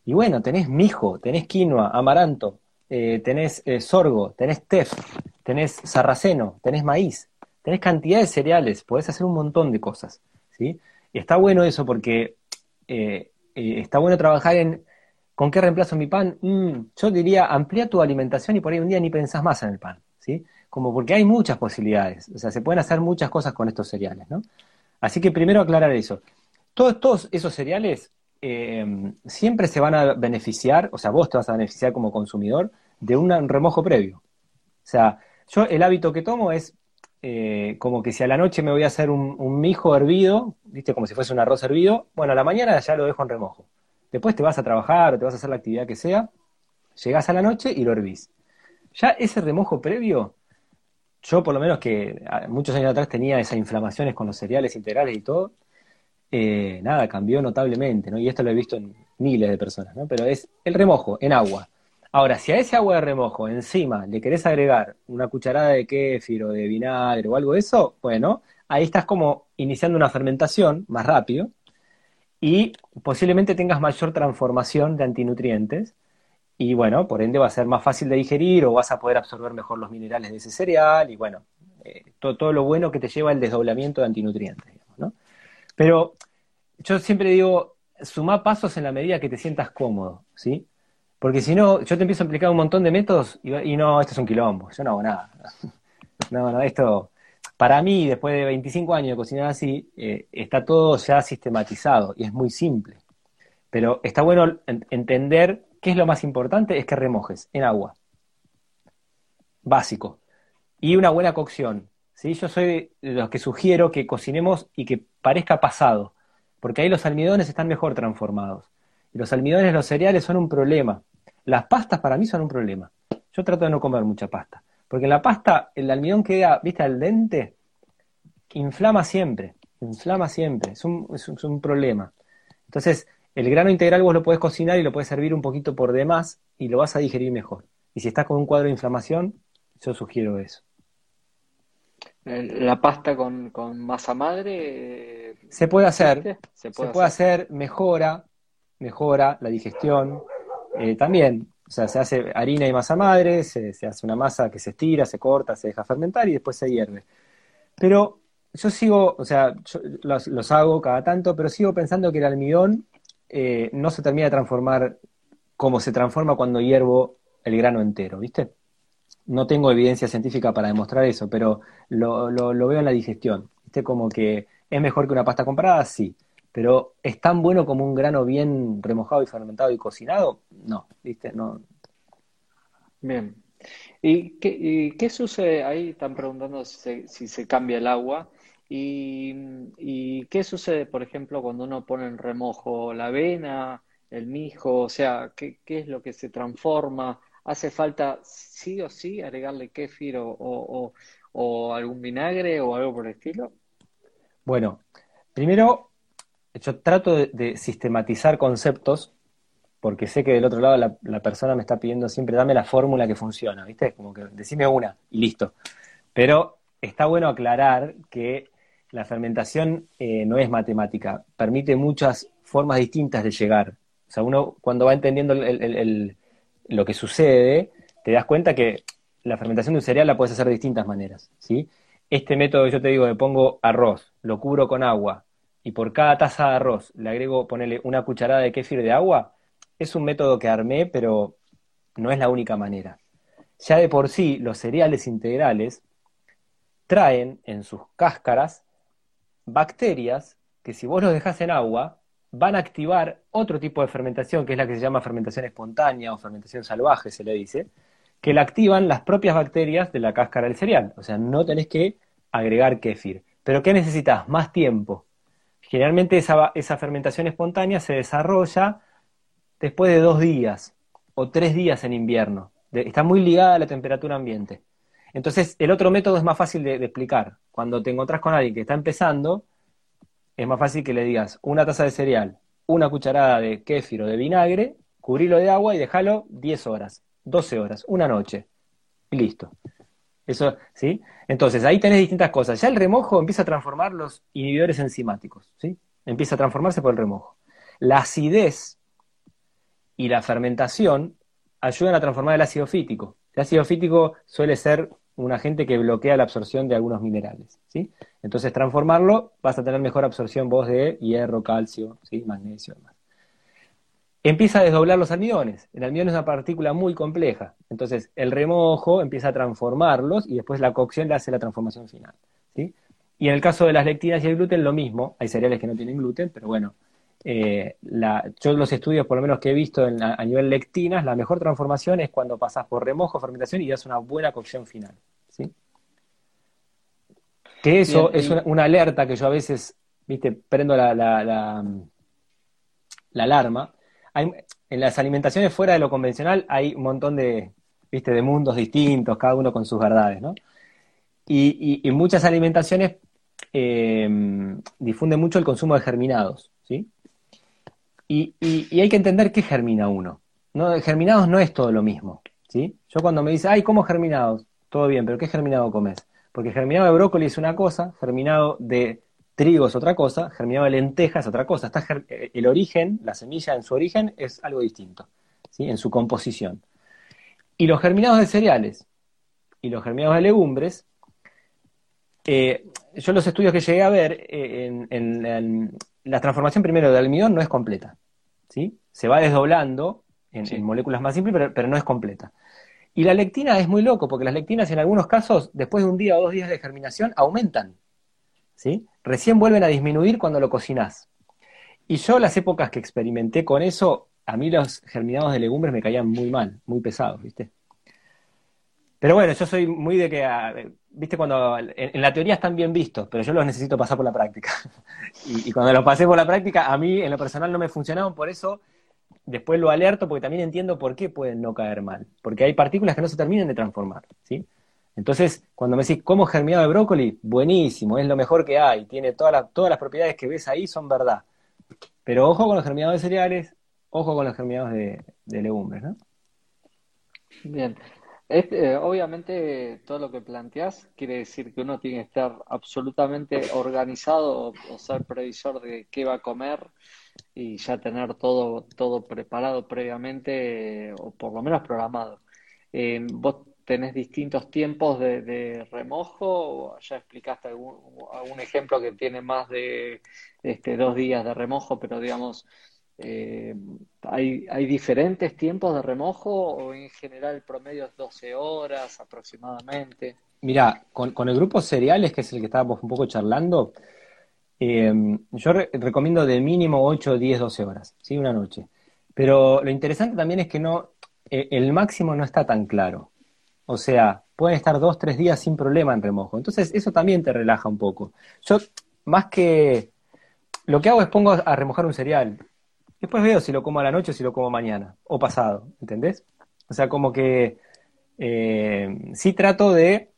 Speaker 2: Y bueno, tenés mijo, tenés quinoa, amaranto, eh, tenés eh, sorgo, tenés tef, tenés sarraceno, tenés maíz, tenés cantidad de cereales, podés hacer un montón de cosas, ¿sí? Y está bueno eso porque está bueno trabajar en ¿Con qué reemplazo mi pan? Mm, yo diría, amplía tu alimentación y por ahí un día ni pensás más en el pan, ¿sí? Como porque hay muchas posibilidades, o sea, se pueden hacer muchas cosas con estos cereales, ¿no? Así que primero aclarar eso. Todos, esos cereales eh, siempre se van a beneficiar, o sea, vos te vas a beneficiar como consumidor de un remojo previo. O sea, yo el hábito que tomo es eh, como que si a la noche me voy a hacer un, un mijo hervido, ¿viste? Como si fuese un arroz hervido, bueno, a la mañana ya lo dejo en remojo. Después te vas a trabajar o te vas a hacer la actividad que sea, llegás a la noche y lo hervís. Ya ese remojo previo, yo por lo menos que muchos años atrás tenía esas inflamaciones con los cereales integrales y todo, eh, nada, cambió notablemente, ¿no? Y esto lo he visto en miles de personas, ¿no? Pero es el remojo en agua. Ahora, si a ese agua de remojo encima le querés agregar una cucharada de kéfir o de vinagre o algo de eso, bueno, ahí estás como iniciando una fermentación más rápido y posiblemente tengas mayor transformación de antinutrientes y bueno, por ende va a ser más fácil de digerir o vas a poder absorber mejor los minerales de ese cereal y bueno, eh, todo, todo, lo bueno que te lleva el desdoblamiento de antinutrientes, digamos, ¿no? Pero yo siempre digo, suma pasos en la medida que te sientas cómodo, ¿sí? Porque si no, yo te empiezo a explicar un montón de métodos y, y no, esto es un quilombo, yo no hago nada. No, no, esto, para mí, después de 25 años de cocinar así, eh, está todo ya sistematizado y es muy simple. Pero está bueno entender qué es lo más importante, es que remojes en agua. Básico. Y una buena cocción. ¿sí? Yo soy de los que sugiero que cocinemos y que parezca pasado, porque ahí los almidones están mejor transformados. Y los almidones, los cereales son un problema. Las pastas para mí son un problema. Yo trato de no comer mucha pasta. Porque en la pasta, el almidón queda, viste, al dente, inflama siempre, inflama siempre, es un, es un, problema. Entonces, el grano integral vos lo podés cocinar y lo podés servir un poquito por demás y lo vas a digerir mejor. Y si estás con un cuadro de inflamación, yo sugiero eso.
Speaker 1: La pasta con, masa madre.
Speaker 2: Se puede hacer. Se puede, hacer. mejora, mejora la digestión. Eh, también o sea, se hace harina y masa madre, se, hace una masa que se estira, se corta, se deja fermentar y después se hierve. Pero yo sigo, o sea, los, hago cada tanto, pero sigo pensando que el almidón eh, no se termina de transformar como se transforma cuando hiervo el grano entero, ¿viste? No tengo evidencia científica para demostrar eso, pero lo, lo, veo en la digestión. ¿Viste? Como que es mejor que una pasta comprada, sí. Pero ¿es tan bueno como un grano bien remojado y fermentado y cocinado? No, ¿viste? No.
Speaker 1: Bien. ¿Y qué, sucede? Ahí están preguntando si se, cambia el agua. ¿Y, qué sucede, por ejemplo, cuando uno pone en remojo la avena, el mijo? O sea, ¿qué, es lo que se transforma? ¿Hace falta sí o sí agregarle kéfir o, o algún vinagre o algo por el estilo?
Speaker 2: Bueno, primero yo trato de, sistematizar conceptos porque sé que del otro lado la, persona me está pidiendo siempre, dame la fórmula que funciona, ¿viste? Como que decime una y listo. Pero está bueno aclarar que la fermentación eh, no es matemática, permite muchas formas distintas de llegar. O sea, uno cuando va entendiendo lo que sucede, te das cuenta que la fermentación de un cereal la puedes hacer de distintas maneras, ¿sí? Este método, yo te digo, le pongo arroz, lo cubro con agua, y por cada taza de arroz le agrego, ponerle una cucharada de kéfir de agua, es un método que armé, pero no es la única manera. Ya de por sí, los cereales integrales traen en sus cáscaras bacterias que si vos los dejás en agua, van a activar otro tipo de fermentación, que es la que se llama fermentación espontánea o fermentación salvaje, se le dice, que la activan las propias bacterias de la cáscara del cereal. O sea, no tenés que agregar kéfir. ¿Pero qué necesitas? Más tiempo. Generalmente esa, fermentación espontánea se desarrolla después de dos días o tres días en invierno. está muy ligada a la temperatura ambiente. Entonces, el otro método es más fácil de, explicar. Cuando te encontrás con alguien que está empezando, es más fácil que le digas una taza de cereal, una cucharada de kéfir o de vinagre, cubrilo de agua y déjalo 10 horas, 12 horas, una noche. Y listo. Eso, ¿sí? Entonces, ahí tenés distintas cosas. Ya el remojo empieza a transformar los inhibidores enzimáticos, ¿sí? Empieza a transformarse por el remojo. La acidez y la fermentación ayudan a transformar el ácido fítico. El ácido fítico suele ser un agente que bloquea la absorción de algunos minerales, ¿sí? Entonces, transformarlo, vas a tener mejor absorción vos de hierro, calcio, ¿sí? magnesio, demás empieza a desdoblar los almidones. El almidón es una partícula muy compleja. Entonces, el remojo empieza a transformarlos y después la cocción le hace la transformación final. ¿sí? Y en el caso de las lectinas y el gluten, lo mismo. Hay cereales que no tienen gluten, pero bueno, eh, yo los estudios, por lo menos que he visto a nivel lectinas, la mejor transformación es cuando pasas por remojo, fermentación y das una buena cocción final. ¿sí? Que eso es una, alerta que yo a veces, viste, prendo la, la, la en las alimentaciones fuera de lo convencional hay un montón de, ¿viste? de mundos distintos, cada uno con sus verdades, ¿no? Y, muchas alimentaciones eh, difunden mucho el consumo de germinados, ¿sí? Y, hay que entender qué germina uno. ¿no? Germinados no es todo lo mismo, ¿sí? Yo cuando me dice, ay, ¿cómo germinados? Todo bien, pero ¿qué germinado comes? Porque germinado de brócoli es una cosa, germinado de trigo es otra cosa, germinado de lenteja es otra cosa. Está eh, el origen, la semilla en su origen es algo distinto, ¿sí? en su composición. Y los germinados de cereales y los germinados de legumbres, eh, yo los estudios que llegué a ver, eh, en, la transformación primero de almidón no es completa. ¿sí? Se va desdoblando en, moléculas más simples, pero, no es completa. Y la lectina es muy loco, porque las lectinas en algunos casos, después de un día o dos días de germinación, aumentan. Recién vuelven a disminuir cuando lo cocinás. Y yo las épocas que experimenté con eso, a mí los germinados de legumbres me caían muy mal, muy pesados, ¿viste? Pero bueno, yo soy muy de que, ah, viste, cuando en, la teoría están bien vistos, pero yo los necesito pasar por la práctica. y, cuando los pasé por la práctica, a mí en lo personal no me funcionaban, por eso después lo alerto, porque también entiendo por qué pueden no caer mal. Porque hay partículas que no se terminan de transformar, ¿sí? Entonces, cuando me decís, ¿cómo germinado de brócoli? Buenísimo, es lo mejor que hay, tiene todas las propiedades que ves ahí, son verdad. Pero ojo con los germinados de cereales, ojo con los germinados de, legumbres, ¿no?
Speaker 1: Bien. Eh, obviamente todo lo que planteás quiere decir que uno tiene que estar absolutamente organizado o, ser previsor de qué va a comer y ya tener todo, todo preparado previamente o por lo menos programado. Eh, tenés distintos tiempos de, remojo, ya explicaste algún, ejemplo que tiene más de este, dos días de remojo, pero digamos, eh, ¿hay, ¿hay diferentes tiempos de remojo o en general el promedio es 12 horas aproximadamente?
Speaker 2: Mira, con, el grupo cereales, que es el que estábamos un poco charlando, Em, yo recomiendo de mínimo 8, 10, 12 horas, ¿sí? Una noche. Pero lo interesante también es que no, e, el máximo no está tan claro. O sea, pueden estar dos, tres días sin problema en remojo. Entonces, eso también te relaja un poco. Yo, más que. Lo que hago es pongo a remojar un cereal. Después veo si lo como a la noche o si lo como mañana o pasado. ¿Entendés? O sea, como que. Eh, sí trato de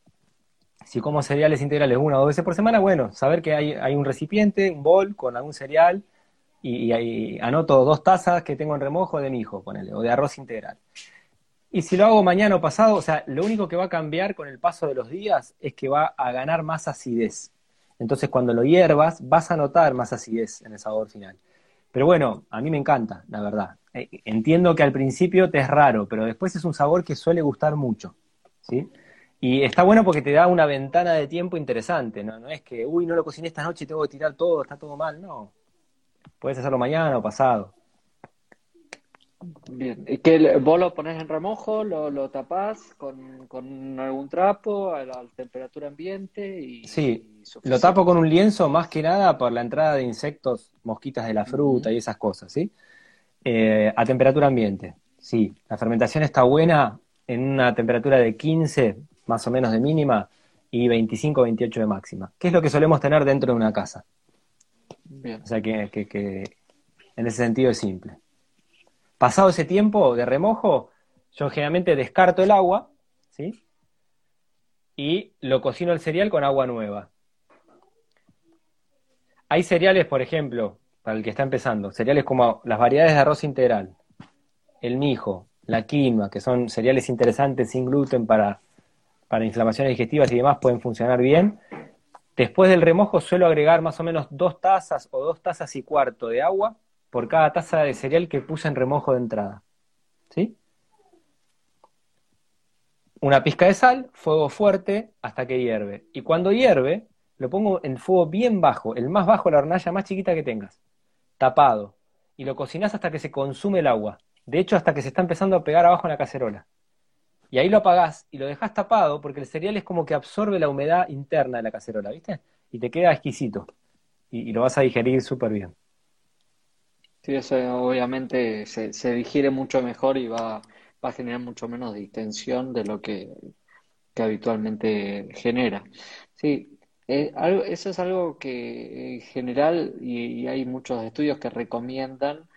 Speaker 2: si como cereales integrales una o dos veces por semana, bueno, saber que hay, un recipiente, un bol con algún cereal y, anoto dos tazas que tengo en remojo de mi hijo, ponele, o de arroz integral. Y si lo hago mañana o pasado, o sea, lo único que va a cambiar con el paso de los días es que va a ganar más acidez. Entonces, cuando lo hiervas, vas a notar más acidez en el sabor final. Pero bueno, a mí me encanta, la verdad. Eh, entiendo que al principio te es raro, pero después es un sabor que suele gustar mucho. ¿sí? Y está bueno porque te da una ventana de tiempo interesante, ¿no? No es que, uy, no lo cociné esta noche y tengo que tirar todo, está todo mal, no. Puedes hacerlo mañana o pasado.
Speaker 1: Bien, que vos lo pones en remojo, lo, lo tapás con, con, algún trapo a la temperatura ambiente y...
Speaker 2: Sí, lo tapo con un lienzo más que nada por la entrada de insectos, mosquitas de la fruta y esas cosas, ¿sí? Eh, a temperatura ambiente, sí. La fermentación está buena en una temperatura de 15, más o menos de mínima, y 25 28 de máxima, que es lo que solemos tener dentro de una casa. O sea que, que, en ese sentido es simple. Pasado ese tiempo de remojo, yo generalmente descarto el agua, ¿sí? Y lo cocino el cereal con agua nueva. Hay cereales, por ejemplo, para el que está empezando, cereales como las variedades de arroz integral, el mijo, la quinoa, que son cereales interesantes sin gluten para para inflamaciones digestivas y demás pueden funcionar bien. Después del remojo suelo agregar más o menos dos tazas o dos tazas y cuarto de agua por cada taza de cereal que puse en remojo de entrada. ¿Sí? Una pizca de sal, fuego fuerte hasta que hierve. Y cuando hierve, lo pongo en fuego bien bajo, el más bajo, la hornalla más chiquita que tengas, tapado. Y lo cocinas hasta que se consume el agua. De hecho, hasta que se está empezando a pegar abajo en la cacerola. Y ahí lo apagás y lo dejás tapado porque el cereal es como que absorbe la humedad interna de la cacerola, ¿viste? Y te queda exquisito. Y, lo vas a digerir súper bien.
Speaker 1: Sí, eso obviamente se, digiere mucho mejor y va, a generar mucho menos distensión de lo que, habitualmente genera. Sí, eh, eso es algo que en general, y, hay muchos estudios que recomiendan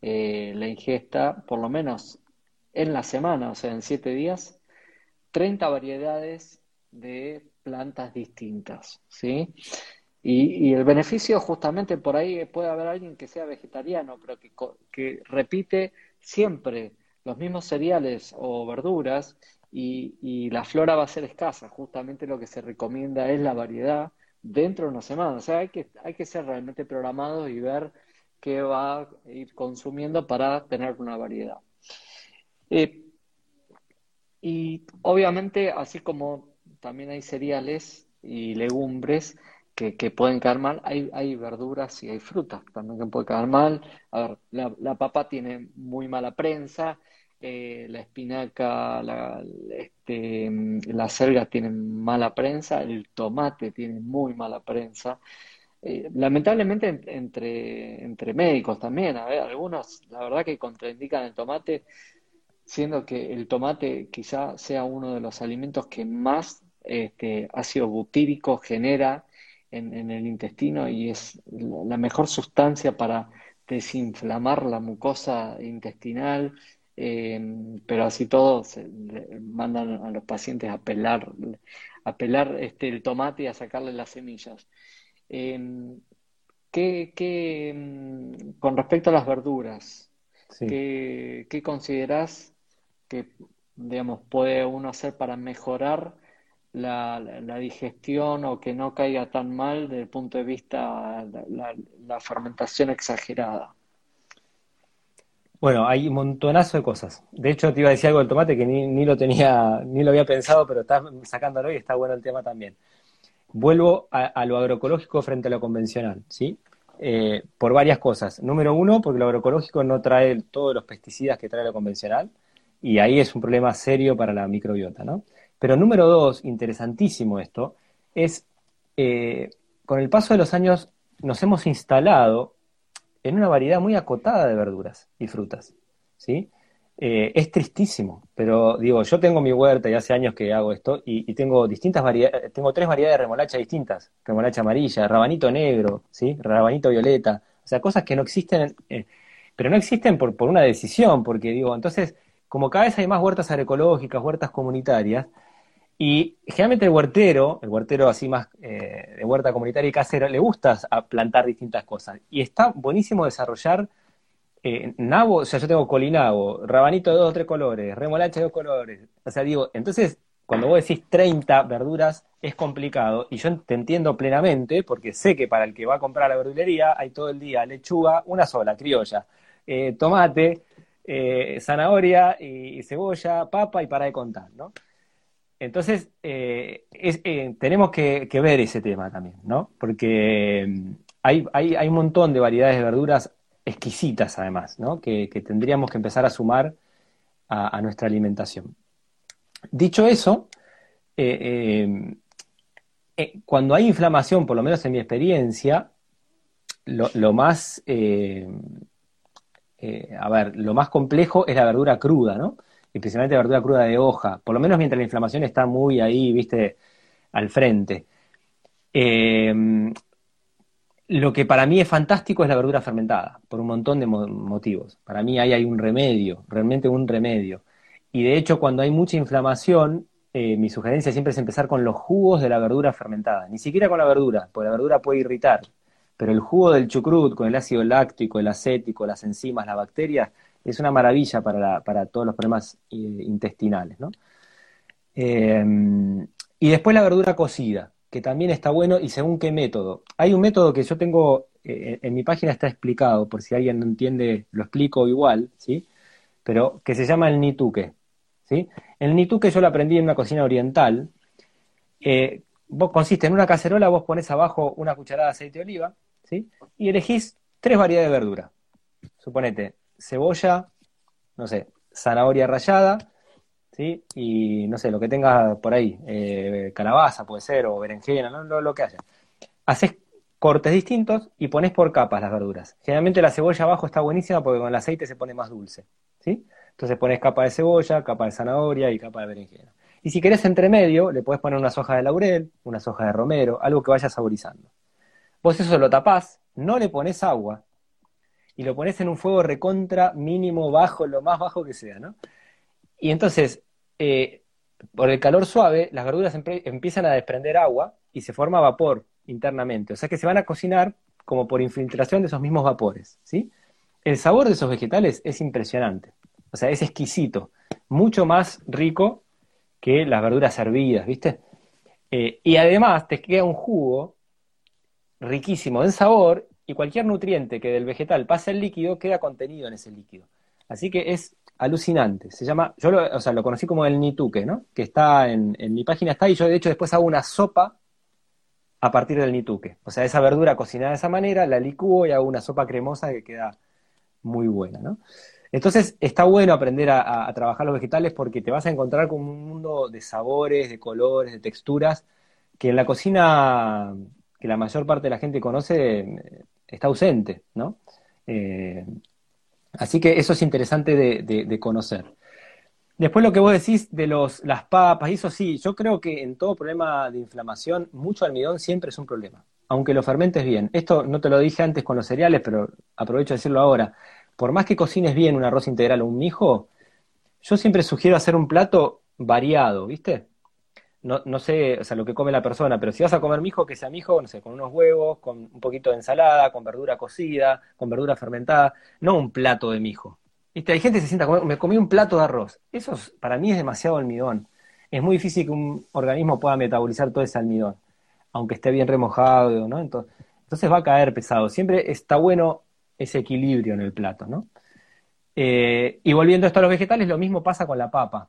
Speaker 1: eh, la ingesta, por lo menos en la semana, o sea, en siete días, 30 variedades de plantas distintas, ¿sí? Y, el beneficio justamente por ahí puede haber alguien que sea vegetariano, pero que, que repite siempre los mismos cereales o verduras y, la flora va a ser escasa. Justamente lo que se recomienda es la variedad dentro de una semana. O sea, hay que, hay que ser realmente programados y ver qué va a ir consumiendo para tener una variedad. Eh, y obviamente, así como también hay cereales y legumbres que, pueden caer mal, hay, hay, verduras y hay frutas también que pueden caer mal. A ver, la, papa tiene muy mala prensa, eh, la espinaca, la, este, la selga tienen mala prensa, el tomate tiene muy mala prensa. Eh, lamentablemente entre, entre médicos también, a ver, algunos la verdad que contraindican el tomate siendo que el tomate quizá sea uno de los alimentos que más este, ácido butírico genera en, el intestino y es la mejor sustancia para desinflamar la mucosa intestinal, em, pero así todo se, mandan a los pacientes a pelar, a pelar este, el tomate y a sacarle las semillas. Em, ¿qué, em, con respecto a las verduras, ¿qué, ¿qué considerás que, digamos, puede uno hacer para mejorar la, digestión o que no caiga tan mal desde el punto de vista la, la, fermentación exagerada?
Speaker 2: Bueno, hay un montonazo de cosas. De hecho, te iba a decir algo del tomate que ni, lo tenía, ni lo había pensado, pero estás sacándolo y está bueno el tema también. Vuelvo a, lo agroecológico frente a lo convencional, ¿sí? Eh, por varias cosas. Número uno, porque lo agroecológico no trae todos los pesticidas que trae lo convencional. Y ahí es un problema serio para la microbiota, ¿no? Pero número dos, interesantísimo esto, es eh, con el paso de los años nos hemos instalado en una variedad muy acotada de verduras y frutas, ¿sí? Eh, es tristísimo, pero digo, yo tengo mi huerta y hace años que hago esto y, tengo distintas variedades, tengo tres variedades de remolacha distintas, remolacha amarilla, rabanito negro, ¿sí? Rabanito violeta, o sea, cosas que no existen, eh, pero no existen por, por una decisión, porque digo, entonces, como cada vez hay más huertas agroecológicas, huertas comunitarias, y generalmente el huertero, el huertero así más eh, de huerta comunitaria y casero, le gusta plantar distintas cosas. Y está buenísimo desarrollar eh, nabo, o sea, yo tengo colinabo, rabanito de dos o tres colores, remolacha de dos colores. O sea, digo, entonces, cuando vos decís 30 verduras, es complicado. Y yo te entiendo plenamente, porque sé que para el que va a comprar la verdulería hay todo el día lechuga, una sola, criolla, eh, tomate, eh, zanahoria y, cebolla, papa y para de contar, ¿no? Entonces, tenemos que, ver ese tema también, ¿no? Porque mm, hay, hay, hay un montón de variedades de verduras exquisitas además, ¿no? que, tendríamos que empezar a sumar a, nuestra alimentación. Dicho eso, eh, eh, eh, cuando hay inflamación, por lo menos en mi experiencia, lo, más, a ver, lo más complejo es la verdura cruda, ¿no? Especialmente la verdura cruda de hoja, por lo menos mientras la inflamación está muy ahí, viste, al frente. Lo que para mí es fantástico es la verdura fermentada, por un montón de motivos. Para mí ahí hay un remedio, realmente un remedio. Y de hecho, cuando hay mucha inflamación, eh, mi sugerencia siempre es empezar con los jugos de la verdura fermentada. Ni siquiera con la verdura, porque la verdura puede irritar. Pero el jugo del chucrut, con el ácido láctico, el acético, las enzimas, las bacterias, es una maravilla para, todos los problemas eh, intestinales. ¿no? Eh, y después la verdura cocida que también está bueno y según qué método. Hay un método que yo tengo, eh, en mi página está explicado, por si alguien no entiende, lo explico igual, ¿sí? Pero que se llama el nituque, ¿sí? El nituque yo lo aprendí en una cocina oriental. Eh, vos consiste en una cacerola, vos pones abajo una cucharada de aceite de oliva, ¿sí? Y elegís tres variedades de verdura. Suponete, cebolla, no sé, zanahoria rallada, y no sé, lo que tengas por ahí, eh, calabaza puede ser, o berenjena, lo, que haya. Haces cortes distintos y pones por capas las verduras. Generalmente la cebolla abajo está buenísima porque con el aceite se pone más dulce, ¿sí? Entonces pones capa de cebolla, capa de zanahoria y capa de berenjena. Y si querés entre medio, le puedes poner una soja de laurel, una soja de romero, algo que vaya saborizando. Vos eso lo tapás, no le pones agua y lo pones en un fuego recontra mínimo bajo, lo más bajo que sea, ¿no? Y entonces eh, por el calor suave, las verduras empiezan a desprender agua y se forma vapor internamente. O sea que se van a cocinar como por infiltración de esos mismos vapores. ¿sí? El sabor de esos vegetales es impresionante. O sea, es exquisito. Mucho más rico que las verduras hervidas, ¿viste? Eh, y además te queda un jugo riquísimo en sabor y cualquier nutriente que del vegetal pase al líquido queda contenido en ese líquido. Así que es alucinante. Se llama, yo lo, o sea, lo conocí como el nituque, ¿no? Que está en, mi página está y yo de hecho después hago una sopa a partir del nituque. O sea, esa verdura cocinada de esa manera, la licúo y hago una sopa cremosa que queda muy buena, ¿no? Entonces está bueno aprender a, trabajar los vegetales porque te vas a encontrar con un mundo de sabores, de colores, de texturas, que en la cocina que la mayor parte de la gente conoce está ausente, ¿no? Eh, Así que eso es interesante de, conocer. Después lo que vos decís de los, las papas, eso sí, yo creo que en todo problema de inflamación, mucho almidón siempre es un problema, aunque lo fermentes bien. Esto no te lo dije antes con los cereales, pero aprovecho de decirlo ahora. Por más que cocines bien un arroz integral o un mijo, yo siempre sugiero hacer un plato variado, ¿viste? No, no sé, o sea, lo que come la persona, pero si vas a comer mijo, que sea mijo, no sé, con unos huevos, con un poquito de ensalada, con verdura cocida, con verdura fermentada, no un plato de mijo. ¿Viste? Hay gente que se sienta me comí un plato de arroz. Eso para mí es demasiado almidón. Es muy difícil que un organismo pueda metabolizar todo ese almidón, aunque esté bien remojado, ¿no? Entonces, entonces va a caer pesado. Siempre está bueno ese equilibrio en el plato, ¿no? Eh, y volviendo esto a los vegetales, lo mismo pasa con la papa.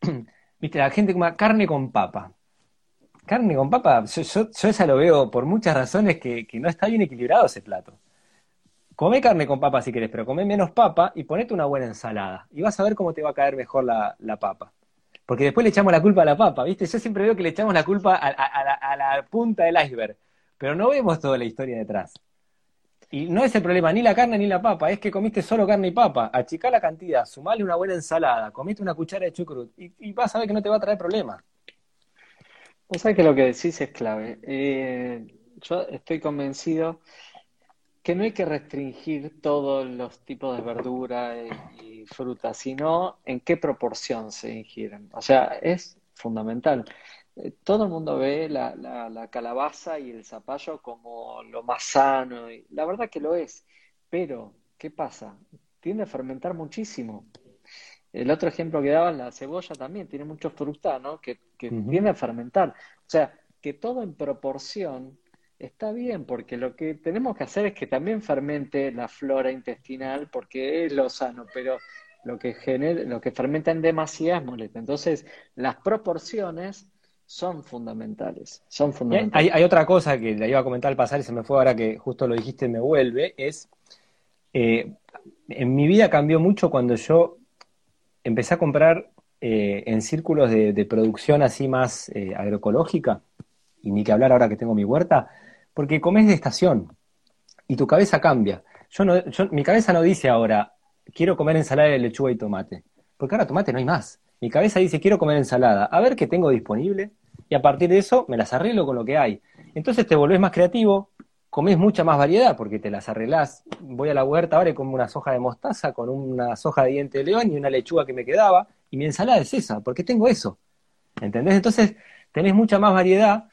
Speaker 2: Viste, la gente come carne con papa. Carne con papa, yo, yo, esa lo veo por muchas razones que, no está bien equilibrado ese plato. Come carne con papa si querés, pero come menos papa y ponete una buena ensalada. Y vas a ver cómo te va a caer mejor la, papa. Porque después le echamos la culpa a la papa, ¿viste? Yo siempre veo que le echamos la culpa a, la, punta del iceberg. pero no vemos toda la historia detrás. Y no es el problema ni la carne ni la papa, es que comiste solo carne y papa. Achicá la cantidad, sumale una buena ensalada, comiste una cuchara de chucrut y, vas a ver que no te va a traer problemas.
Speaker 1: Vos sabés que lo que decís es clave. Eh, yo estoy convencido que no hay que restringir todos los tipos de verdura y, fruta, sino en qué proporción se ingieren. O sea, es fundamental. Eh, todo el mundo ve la, la, calabaza y el zapallo como lo más sano, y la verdad que lo es, pero ¿qué pasa? Tiende a fermentar muchísimo. El otro ejemplo que daban, la cebolla también tiene mucho frutano que, que tiende a fermentar. O sea, que todo en proporción está bien, porque lo que tenemos que hacer es que también fermente la flora intestinal, porque es lo sano, pero lo que, genera, lo que fermenta en demasía es molesto. Entonces, las proporciones son fundamentales. Son fundamentales.
Speaker 2: Hay, otra cosa que le iba a comentar al pasar y se me fue ahora que justo lo dijiste, me vuelve, es, eh, en mi vida cambió mucho cuando yo empecé a comprar eh, en círculos de, producción así más eh, agroecológica, y ni que hablar ahora que tengo mi huerta, porque comes de estación y tu cabeza cambia. Yo no, mi cabeza no dice ahora, quiero comer ensalada de lechuga y tomate, porque ahora tomate no hay más. Mi cabeza dice, quiero comer ensalada, a ver qué tengo disponible y a partir de eso me las arreglo con lo que hay. Entonces te volvés más creativo, comes mucha más variedad porque te las arreglás. Voy a la huerta ahora y como una soja de mostaza con una soja de diente de león y una lechuga que me quedaba y mi ensalada es esa, porque tengo eso. ¿Entendés? Entonces tenés mucha más variedad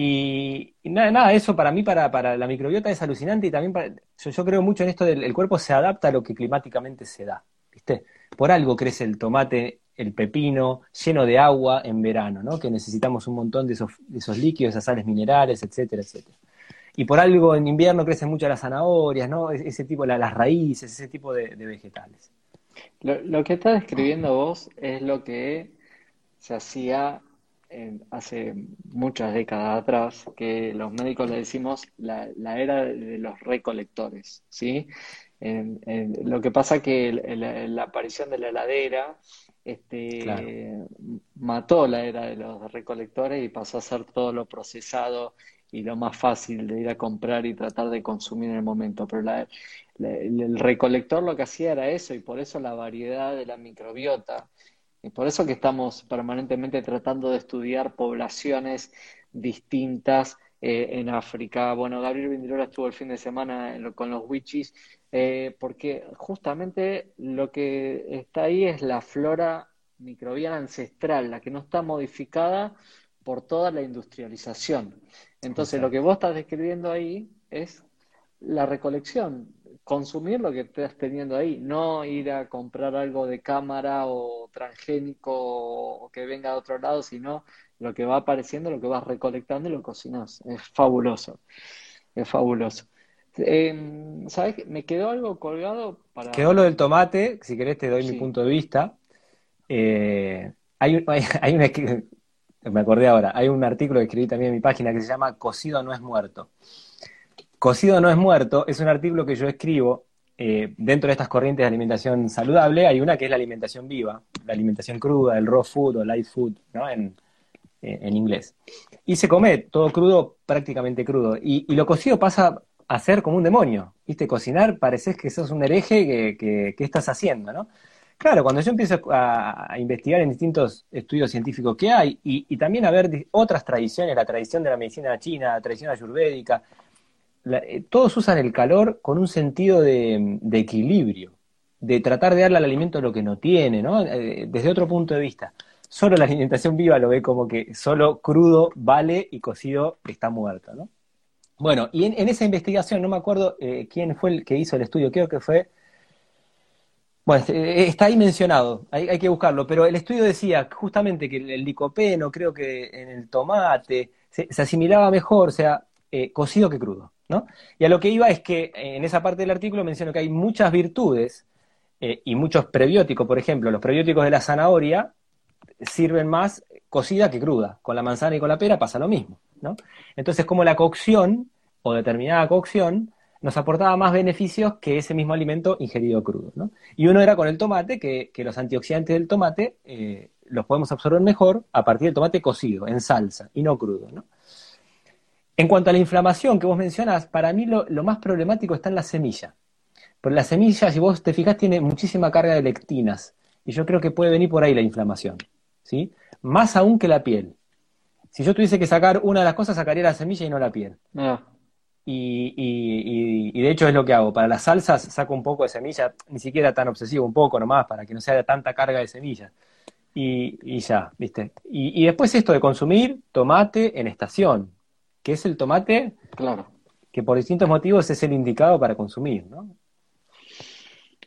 Speaker 2: y, nada, nada, eso para mí, para, para, la microbiota es alucinante y también para, yo, creo mucho en esto del el cuerpo se adapta a lo que climáticamente se da, ¿viste? Por algo crece el tomate, el pepino, lleno de agua en verano, ¿no? Que necesitamos un montón de esos, de líquidos, esas sales minerales, etcétera, etcétera. Y por algo en invierno crecen mucho las zanahorias, ¿no? Ese tipo, las raíces, ese tipo de, vegetales.
Speaker 1: Lo, lo que estás describiendo vos es lo que se hacía hace muchas décadas atrás que los médicos le decimos la, era de los recolectores, ¿sí? lo que pasa que la aparición de la heladera este, mató la era de los recolectores y pasó a ser todo lo procesado y lo más fácil de ir a comprar y tratar de consumir en el momento. Pero el recolector lo que hacía era eso y por eso la variedad de la microbiota y por eso que estamos permanentemente tratando de estudiar poblaciones distintas eh, en África. Bueno, Gabriel Vindirola estuvo el fin de semana con los Wichis, eh, porque justamente lo que está ahí es la flora microbiana ancestral, la que no está modificada por toda la industrialización. Entonces, lo que vos estás describiendo ahí es la recolección consumir lo que estás teniendo ahí, no ir a comprar algo de cámara o transgénico o que venga de otro lado, sino lo que va apareciendo, lo que vas recolectando y lo cocinas. Es fabuloso, es fabuloso. Eh, ¿Sabes? Me quedó algo colgado para...
Speaker 2: Quedó lo del tomate, si querés te doy mi punto de vista. Eh, hay, hay, hay me acordé ahora, hay un artículo que escribí también en mi página que se llama Cocido no es muerto. Cocido no es muerto es un artículo que yo escribo eh, dentro de estas corrientes de alimentación saludable. Hay una que es la alimentación viva, la alimentación cruda, el raw food o light food, ¿no? En, eh, en inglés. Y se come todo crudo, prácticamente crudo. Y, lo cocido pasa a ser como un demonio. ¿Viste? Cocinar pareces que sos un hereje que, que, estás haciendo, ¿no? Claro, cuando yo empiezo a, investigar en distintos estudios científicos que hay y, también a ver otras tradiciones, la tradición de la medicina china, la tradición ayurvédica, eh, todos usan el calor con un sentido de, equilibrio, de tratar de darle al alimento lo que no tiene, ¿no? Eh, desde otro punto de vista. Solo la alimentación viva lo ve como que solo crudo vale y cocido está muerto, ¿no? Bueno, y en, esa investigación, no me acuerdo eh, quién fue el que hizo el estudio, creo que fue bueno, está ahí mencionado, hay, que buscarlo, pero el estudio decía justamente que el, licopeno, creo que en el tomate, se, asimilaba mejor, o sea, cocido que crudo. ¿no? Y a lo que iba es que eh, en esa parte del artículo menciono que hay muchas virtudes eh, y muchos prebióticos, por ejemplo, los prebióticos de la zanahoria sirven más cocida que cruda. Con la manzana y con la pera pasa lo mismo, ¿no? Entonces, como la cocción o determinada cocción nos aportaba más beneficios que ese mismo alimento ingerido crudo, ¿no? Y uno era con el tomate, que, los antioxidantes del tomate eh, los podemos absorber mejor a partir del tomate cocido, en salsa, y no crudo. En cuanto a la inflamación que vos mencionas, para mí lo, lo más problemático está en la semilla. Porque la semilla, si vos te fijás, tiene muchísima carga de lectinas. Y yo creo que puede venir por ahí la inflamación. ¿Sí? Más aún que la piel. Si yo tuviese que sacar una de las cosas, sacaría la semilla y no la piel.
Speaker 1: Ah,
Speaker 2: Y, y- y- y de hecho es lo que hago. Para las salsas saco un poco de semilla, ni siquiera tan obsesivo, un poco nomás, para que no sea tanta carga de semilla. Y, y ya, ¿viste? Y, y después esto de consumir tomate en estación, que es el tomate
Speaker 1: claro.
Speaker 2: que por distintos motivos es el indicado para consumir, ¿no?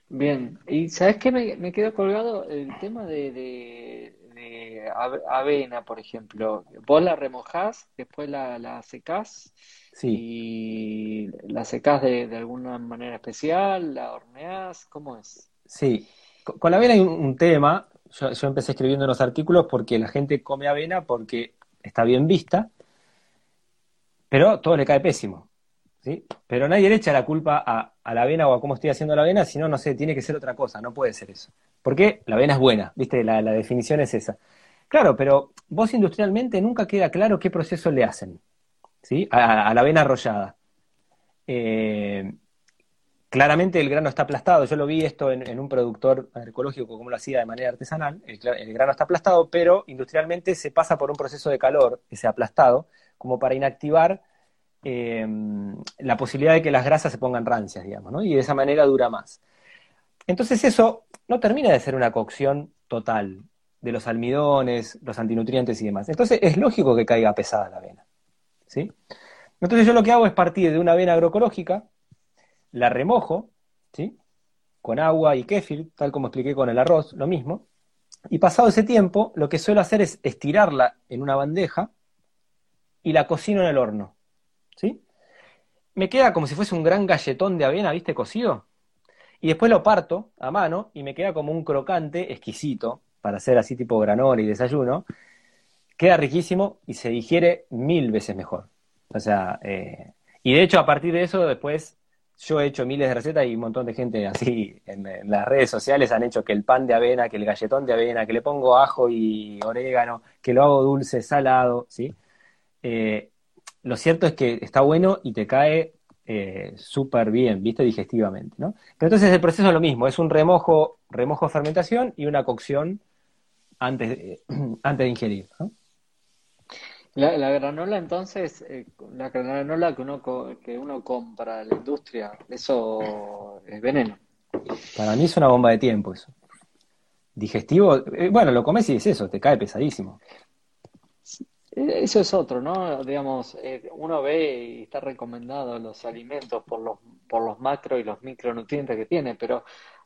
Speaker 1: Bien, y ¿sabes qué me, me quedó colgado? El tema de, de, ave- avena, por ejemplo. Vos la remojás, después la, la secás
Speaker 2: Sí.
Speaker 1: y la secás de, de alguna manera especial, la horneás, ¿cómo es?
Speaker 2: Sí, Co- con la avena hay un, un tema. Yo, yo empecé escribiendo unos artículos porque la gente come avena porque está bien vista, pero todo le cae pésimo, ¿sí? Pero nadie le echa la culpa a, a la avena o a cómo estoy haciendo la avena, sino, no sé, tiene que ser otra cosa, no puede ser eso. Porque la avena es buena, ¿viste? La, la definición es esa. Claro, pero vos industrialmente nunca queda claro qué proceso le hacen, ¿sí? A, la avena arrollada. Eh, Claramente el grano está aplastado. Yo lo vi esto en, un productor agroecológico, como lo hacía de manera artesanal. El grano está aplastado, pero industrialmente se pasa por un proceso de calor, ese aplastado, como para inactivar eh, la posibilidad de que las grasas se pongan rancias, digamos, ¿no? Y de esa manera dura más. Entonces eso no termina de ser una cocción total de los almidones, los antinutrientes y demás. Entonces es lógico que caiga pesada la avena, ¿sí? Entonces yo lo que hago es partir de una avena agroecológica, la remojo, ¿sí? Con agua y kéfir, tal como expliqué con el arroz, lo mismo. Y pasado ese tiempo, lo que suelo hacer es estirarla en una bandeja y la cocino en el horno, ¿sí? Me queda como si fuese un gran galletón de avena, ¿viste? Cocido. Y después lo parto a mano y me queda como un crocante exquisito para hacer así tipo granola y desayuno. Queda riquísimo y se digiere mil veces mejor. O sea, eh, y de hecho a partir de eso después yo he hecho miles de recetas y un montón de gente así en, las redes sociales han hecho que el pan de avena, que el galletón de avena, que le pongo ajo y orégano, que lo hago dulce, salado, ¿sí? Eh, lo cierto es que está bueno y te cae eh, súper bien, ¿viste? Digestivamente, ¿no? Pero entonces el proceso es lo mismo, es un remojo, remojo de fermentación y una cocción antes de, antes de ingerir, ¿no?
Speaker 1: La, la granola entonces, eh, la granola que uno, co- que uno compra en la industria, eso es veneno.
Speaker 2: Para mí es una bomba de tiempo eso. Digestivo, eh, bueno, lo comes y es eso, te cae pesadísimo.
Speaker 1: Eh, Eso es otro, ¿no? Digamos, eh, uno ve y está recomendado los alimentos por los, por los macro y los micronutrientes que tiene, pero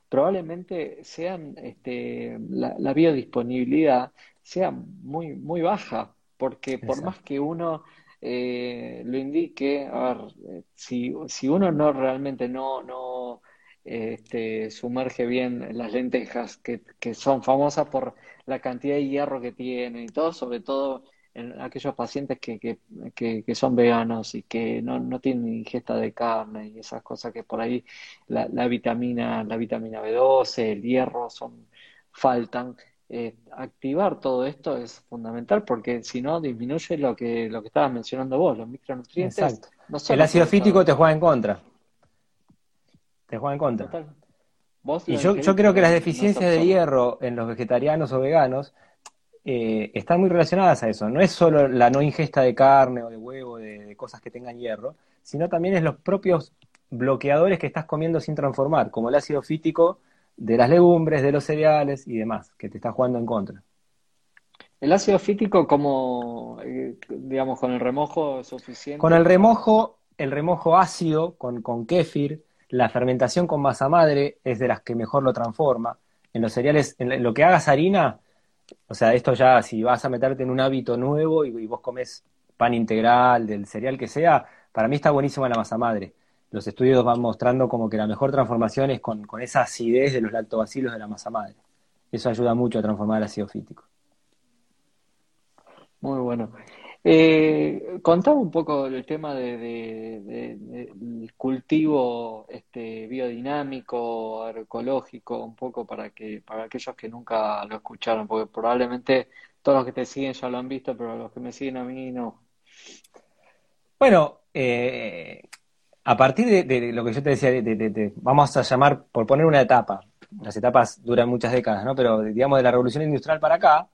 Speaker 1: probablemente sean, este, la, la biodisponibilidad sea muy, muy baja, porque por más que uno eh, lo indique, a ver, eh, si, si uno no realmente no, no este, sumerge bien las lentejas, que, que son famosas por la cantidad de hierro que tienen y todo, sobre todo en aquellos pacientes que, que, que, que son veganos y que no, no tienen ingesta de carne y esas cosas que por ahí la, la vitamina, la vitamina B12, el hierro son, faltan. Eh, activar todo esto es fundamental porque si no disminuye lo que, lo que estabas mencionando vos, los micronutrientes
Speaker 2: Exacto.
Speaker 1: no
Speaker 2: El ácido fítico te juega en contra, te juega en contra.
Speaker 1: total. Vos
Speaker 2: Y yo, yo creo que las
Speaker 1: no
Speaker 2: deficiencias de hierro en los vegetarianos o veganos eh, están muy relacionadas a eso. No es solo la no ingesta de carne o de huevo, de, de cosas que tengan hierro, sino también es los propios bloqueadores que estás comiendo sin transformar, como el ácido fítico de las legumbres, de los cereales y demás, que te está jugando en contra.
Speaker 1: El ácido fítico como, eh, digamos, con el remojo
Speaker 2: Con
Speaker 1: suficiente
Speaker 2: el
Speaker 1: para...
Speaker 2: remojo, el remojo ácido con, con kéfir, la fermentación con masa madre es de las que mejor lo transforma. En los cereales, en lo que hagas harina, o sea, esto ya, si vas a meterte en un hábito nuevo y, vos comes pan integral, del cereal que sea, para mí está buenísima la masa madre. Los estudios van mostrando como que la mejor transformación es con, con esa acidez de los lactobacilos de la masa madre. Eso ayuda mucho a transformar el ácido fítico.
Speaker 1: Muy bueno. Eh, contame un poco el tema de, de- de- de- del cultivo este, biodinámico, agroecológico, un poco para que, para aquellos que nunca lo escucharon, porque probablemente todos los que te siguen ya lo han visto, pero los que me siguen a mí no.
Speaker 2: Bueno, eh, a partir de, lo que yo te decía, de, vamos a llamar, por poner una etapa, las etapas duran muchas décadas, ¿no? Pero digamos de la revolución industrial para acá,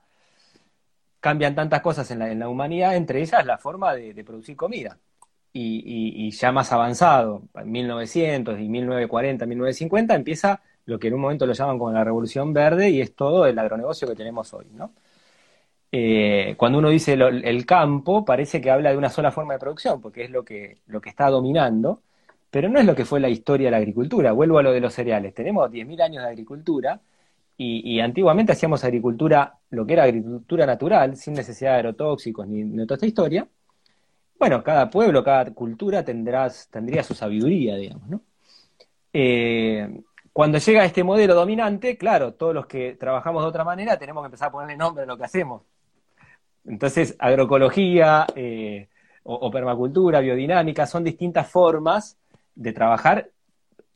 Speaker 2: cambian tantas cosas en la, en la humanidad, entre ellas la forma de, producir comida. Y, y, ya más avanzado, en 1900 y 1940, 1950, empieza lo que en un momento lo llaman como la revolución verde y es todo el agronegocio que tenemos hoy, ¿no? Eh, cuando uno dice el campo, parece que habla de una sola forma de producción, porque es lo que, lo que está dominando, pero no es lo que fue la historia de la agricultura. Vuelvo a lo de los cereales. Tenemos 10.000 años de agricultura y, antiguamente hacíamos agricultura, lo que era agricultura natural, sin necesidad de agrotóxicos ni, de toda esta historia. Bueno, cada pueblo, cada cultura tendrás, tendría su sabiduría, digamos, ¿no? Eh, cuando llega este modelo dominante, claro, todos los que trabajamos de otra manera tenemos que empezar a ponerle nombre a lo que hacemos. Entonces, agroecología eh, o, permacultura, biodinámica, son distintas formas de trabajar.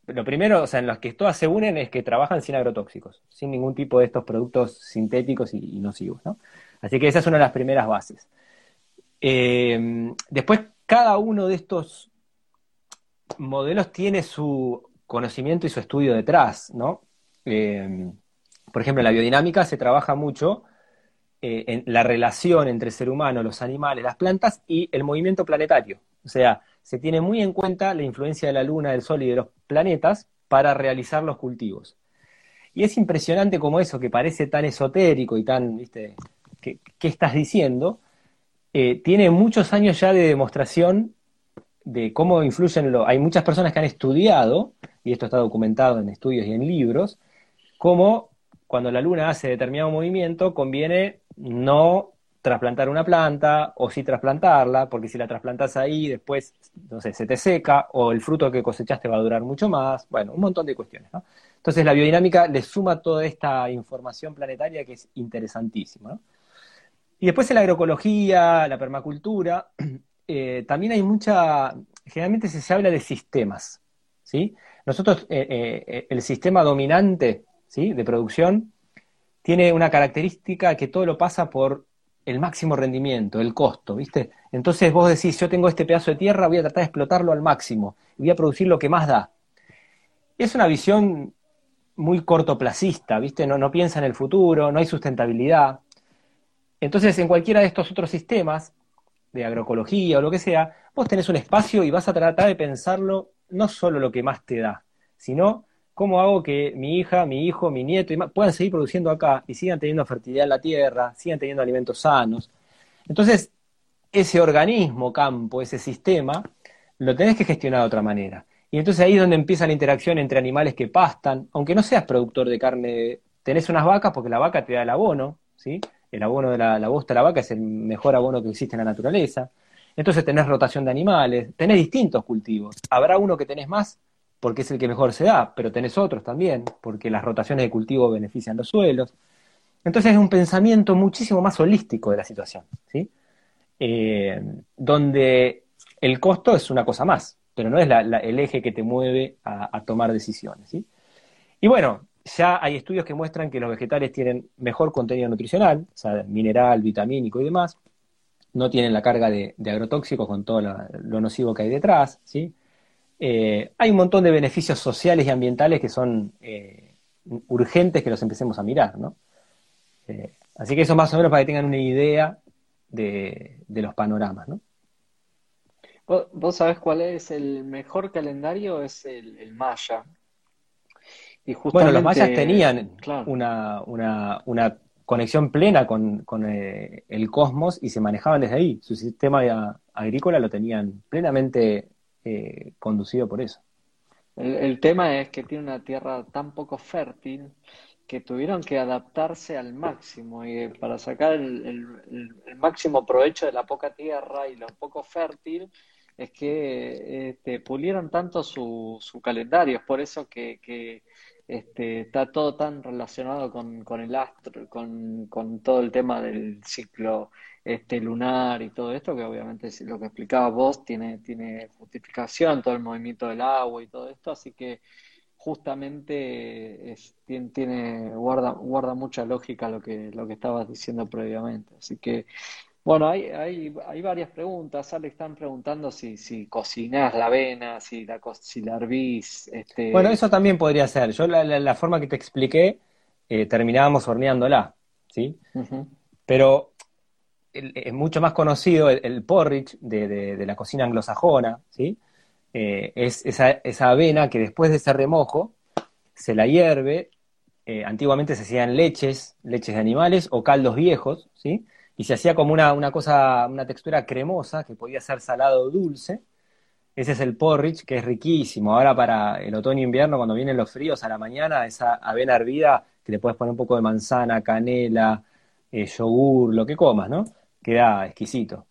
Speaker 2: Lo primero, o sea, en los que todas se unen es que trabajan sin agrotóxicos, sin ningún tipo de estos productos sintéticos y, nocivos, ¿no? Así que esa es una de las primeras bases. Eh, después, cada uno de estos modelos tiene su conocimiento y su estudio detrás, ¿no? Eh, por ejemplo, en la biodinámica se trabaja mucho eh, en la relación entre el ser humano, los animales, las plantas y el movimiento planetario. O sea, se tiene muy en cuenta la influencia de la Luna, del Sol y de los planetas para realizar los cultivos. Y es impresionante como eso, que parece tan esotérico y tan, ¿viste? ¿Qué, estás diciendo? Eh, tiene muchos años ya de demostración de cómo influyen, lo, hay muchas personas que han estudiado, y esto está documentado en estudios y en libros, cómo cuando la luna hace determinado movimiento conviene no trasplantar una planta o sí trasplantarla, porque si la trasplantas ahí después, no sé, se te seca o el fruto que cosechaste va a durar mucho más, bueno, un montón de cuestiones. Entonces la biodinámica le suma toda esta información planetaria que es interesantísima. Y después en la agroecología, la permacultura, eh, también hay mucha, generalmente se, habla de sistemas, ¿sí? Nosotros, eh, eh, el sistema dominante, ¿sí? De producción, tiene una característica que todo lo pasa por el máximo rendimiento, el costo, ¿viste? Entonces vos decís, yo tengo este pedazo de tierra, voy a tratar de explotarlo al máximo, voy a producir lo que más da. Es una visión muy cortoplacista, ¿viste? No, no piensa en el futuro, no hay sustentabilidad. Entonces, en cualquiera de estos otros sistemas, de agroecología o lo que sea, vos tenés un espacio y vas a tratar de pensarlo no solo lo que más te da, sino ¿Cómo hago que mi hija, mi hijo, mi nieto puedan seguir produciendo acá y sigan teniendo fertilidad en la tierra, sigan teniendo alimentos sanos? Entonces, ese organismo, campo, ese sistema, lo tenés que gestionar de otra manera. Y entonces ahí es donde empieza la interacción entre animales que pastan, aunque no seas productor de carne, tenés unas vacas porque la vaca te da el abono, ¿sí? El abono de la, la bosta de la vaca es el mejor abono que existe en la naturaleza. Entonces tenés rotación de animales, tenés distintos cultivos. Habrá uno que tenés más porque es el que mejor se da, pero tenés otros también, porque las rotaciones de cultivo benefician los suelos. Entonces es un pensamiento muchísimo más holístico de la situación, ¿sí? Eh, donde el costo es una cosa más, pero no es el eje que te mueve a, tomar decisiones. ¿sí? Y bueno, ya hay estudios que muestran que los vegetales tienen mejor contenido nutricional, o sea, mineral, vitamínico y demás, no tienen la carga de, agrotóxicos con todo lo nocivo que hay detrás, ¿sí? Eh, hay un montón de beneficios sociales y ambientales que son eh, urgentes que los empecemos a mirar, ¿no? Eh, así que eso más o menos para que tengan una idea de, los panoramas, ¿no?
Speaker 1: ¿Vos, sabés cuál es el mejor calendario? Es el, maya.
Speaker 2: Bueno, los mayas tenían una, una, conexión plena con, el cosmos y se manejaban desde ahí. Su sistema agrícola lo tenían plenamente eh, conducido por eso.
Speaker 1: El, tema es que tiene una tierra tan poco fértil que tuvieron que adaptarse al máximo y para sacar el, máximo provecho de la poca tierra y lo poco fértil es que este, pulieron tanto su, su calendario, es por eso que, este, está todo tan relacionado con, el astro, con, todo el tema del ciclo este, lunar y todo esto, que obviamente lo que explicaba vos tiene, tiene justificación, todo el movimiento del agua y todo esto, así que justamente tiene, tiene, guarda, guarda mucha lógica lo que, lo que estabas diciendo previamente. Así que Bueno, hay, hay, hay varias preguntas. le están preguntando si, si cocinás la avena, si la, si la hervís. Este...
Speaker 2: Bueno, eso también podría ser. Yo la, la, forma que te expliqué, eh, terminábamos horneándola, ¿sí? Pero es mucho más conocido el, porridge de, de, la cocina anglosajona, ¿sí? Eh, es esa, esa, avena que después de ese remojo se la hierve. Eh, antiguamente se hacían leches, leches de animales o caldos viejos, ¿sí? y se hacía como una, una cosa, una textura cremosa que podía ser salado o dulce. Ese es el porridge, que es riquísimo. Ahora para el otoño e invierno, cuando vienen los fríos a la mañana, esa avena hervida, que le puedes poner un poco de manzana, canela, eh, yogur, lo que comas, ¿no? Queda exquisito.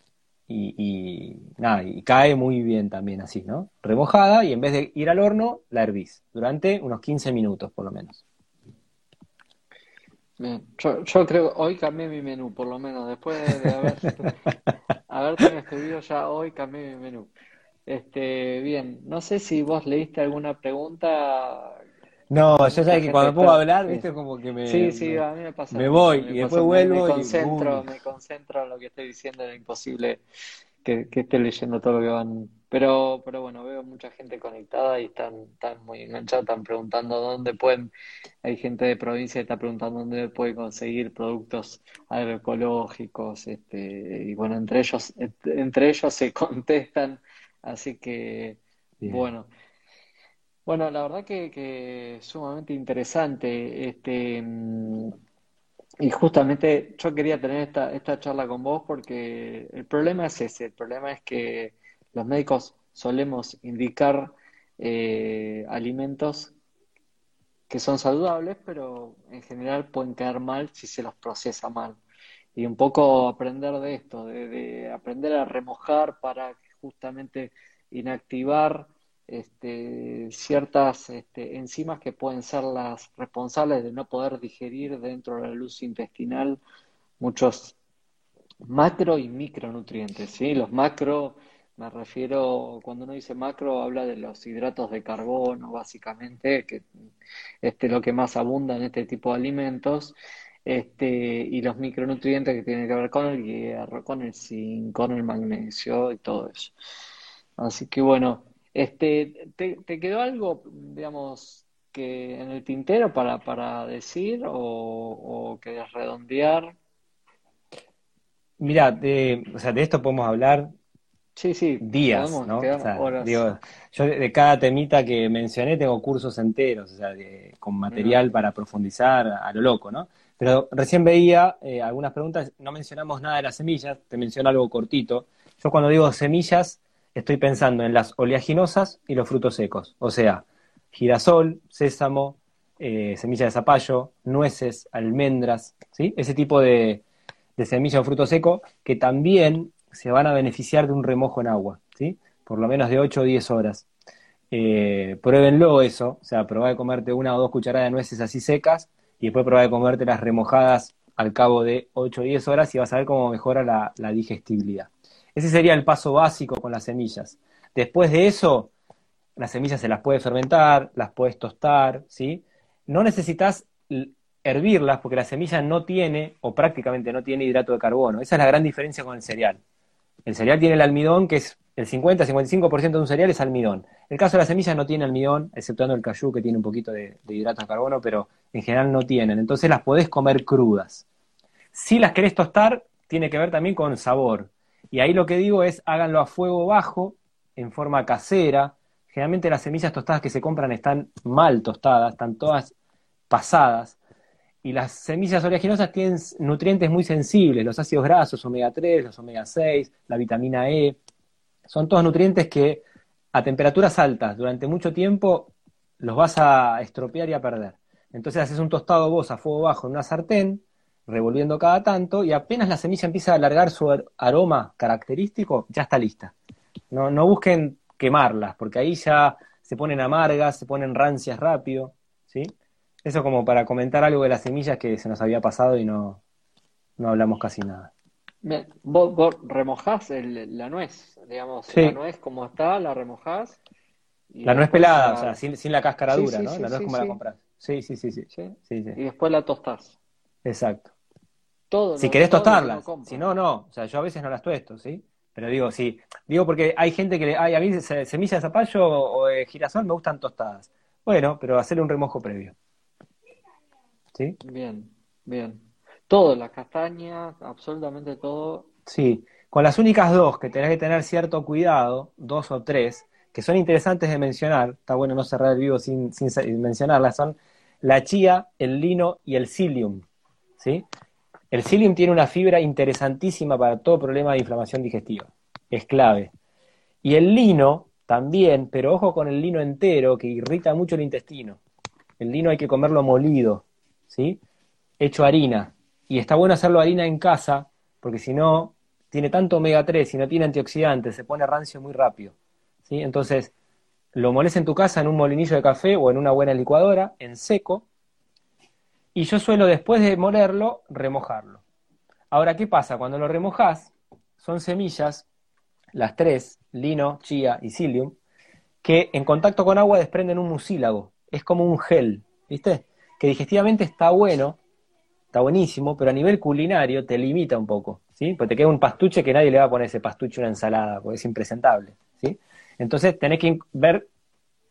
Speaker 2: Y, y, nada, y cae muy bien también así, ¿no? Remojada y en vez de ir al horno, la hervís durante unos 15 minutos por lo menos.
Speaker 1: Bien. Yo, yo creo, hoy cambié mi menú, por lo menos, después de haber, haberte escribido ya hoy cambié mi menú. Este, bien, no sé si vos leíste alguna pregunta.
Speaker 2: No, yo sé que cuando puedo hablar, viste, como que me,
Speaker 1: sí, sí, a mí me pasa.
Speaker 2: Me voy y después vuelvo
Speaker 1: me, concentro, me concentro en lo que estoy diciendo, es imposible que, que esté leyendo todo lo que van pero, pero bueno, veo mucha gente conectada y están, están muy enganchados, están preguntando dónde pueden, hay gente de provincia que está preguntando dónde puede conseguir productos agroecológicos, este, y bueno, entre ellos, entre ellos se contestan, así que bueno. Bueno, la verdad que, que sumamente interesante. Este, y justamente yo quería tener esta, esta charla con vos porque el problema es ese, el problema es que los médicos solemos indicar eh, alimentos que son saludables, pero en general pueden caer mal si se los procesa mal. Y un poco aprender de esto, de, aprender a remojar para justamente inactivar este, ciertas este, enzimas que pueden ser las responsables de no poder digerir dentro de la luz intestinal muchos macro y micronutrientes. ¿sí? Los macro me refiero, cuando uno dice macro, habla de los hidratos de carbono, básicamente, que este, lo que más abunda en este tipo de alimentos, este, y los micronutrientes que tienen que ver con el hierro, con el zinc, con el magnesio y todo eso. Así que bueno, este, ¿te, quedó algo, digamos, que en el tintero para, para decir o, o querés redondear?
Speaker 2: Mira, de, o sea, de esto podemos hablar
Speaker 1: Sí, sí,
Speaker 2: días, ¿no? digo, yo de, cada temita que mencioné tengo cursos enteros, o sea, con material para profundizar a lo loco, ¿no? Pero recién veía eh, algunas preguntas, no mencionamos nada de las semillas, te menciono algo cortito. Yo cuando digo semillas, estoy pensando en las oleaginosas y los frutos secos, o sea, girasol, sésamo, eh, semilla de zapallo, nueces, almendras, ¿sí? Ese tipo de, de semilla o fruto seco que también se van a beneficiar de un remojo en agua, ¿sí? Por lo menos de 8 o 10 horas. Eh, pruébenlo eso, o sea, probá de comerte una o dos cucharadas de nueces así secas y después probá de comerte las remojadas al cabo de 8 o 10 horas y vas a ver cómo mejora la, la digestibilidad. Ese sería el paso básico con las semillas. Después de eso, las semillas se las puedes fermentar, las puedes tostar, ¿sí? No necesitas hervirlas porque la semilla no tiene, o prácticamente no tiene hidrato de carbono. Esa es la gran diferencia con el cereal. El cereal tiene el almidón, que es el 50-55% de un cereal es almidón. El caso de las semillas no tiene almidón, exceptuando el cayú que tiene un poquito de, hidrato de carbono, pero en general no tienen. Entonces las podés comer crudas. Si las querés tostar, tiene que ver también con sabor. Y ahí lo que digo es háganlo a fuego bajo, en forma casera. Generalmente las semillas tostadas que se compran están mal tostadas, están todas pasadas. Y las semillas oleaginosas tienen nutrientes muy sensibles, los ácidos grasos, omega 3, los omega 6, la vitamina E. Son todos nutrientes que a temperaturas altas durante mucho tiempo los vas a estropear y a perder. Entonces haces un tostado vos a fuego bajo en una sartén, revolviendo cada tanto, y apenas la semilla empieza a alargar su aroma característico, ya está lista. No, no busquen quemarlas, porque ahí ya se ponen amargas, se ponen rancias rápido, ¿sí? Eso como para comentar algo de las semillas que se nos había pasado y no, no hablamos casi nada.
Speaker 1: vos, remojás la nuez, digamos, la nuez como está, la remojás.
Speaker 2: la nuez pelada, o sea, sin, la cáscara dura, ¿no? la nuez como la compras. Sí, sí, sí, sí.
Speaker 1: Y después la tostás.
Speaker 2: Exacto.
Speaker 1: Todo
Speaker 2: si querés tostarlas, si no, no. O sea, yo a veces no las tuesto, ¿sí? Pero digo, sí. Digo porque hay gente que le, ay, a mí se- semillas de zapallo o de girasol me gustan tostadas. Bueno, pero hacerle un remojo previo. ¿Sí?
Speaker 1: Bien, bien. Todo, las castañas, absolutamente todo.
Speaker 2: Sí. Con las únicas dos que tenés que tener cierto cuidado, dos o tres, que son interesantes de mencionar, está bueno no cerrar el vivo sin, sin mencionarlas, son la chía, el lino y el psyllium. ¿Sí? El psyllium tiene una fibra interesantísima para todo problema de inflamación digestiva. Es clave. Y el lino también, pero ojo con el lino entero, que irrita mucho el intestino. El lino hay que comerlo molido, ¿sí? Hecho harina. Y está bueno hacerlo harina en casa, porque si no, tiene tanto omega 3 y no tiene antioxidantes, se pone rancio muy rápido. ¿sí? Entonces, lo moles en tu casa en un molinillo de café o en una buena licuadora, en seco, y yo suelo después de molerlo, remojarlo. Ahora, ¿qué pasa? Cuando lo remojas, son semillas, las tres, lino, chía y psyllium, que en contacto con agua desprenden un mucílago. Es como un gel, ¿viste? Que digestivamente está bueno, está buenísimo, pero a nivel culinario te limita un poco, ¿sí? Porque te queda un pastuche que nadie le va a poner ese pastuche una ensalada, porque es impresentable, ¿sí? Entonces tenés que ver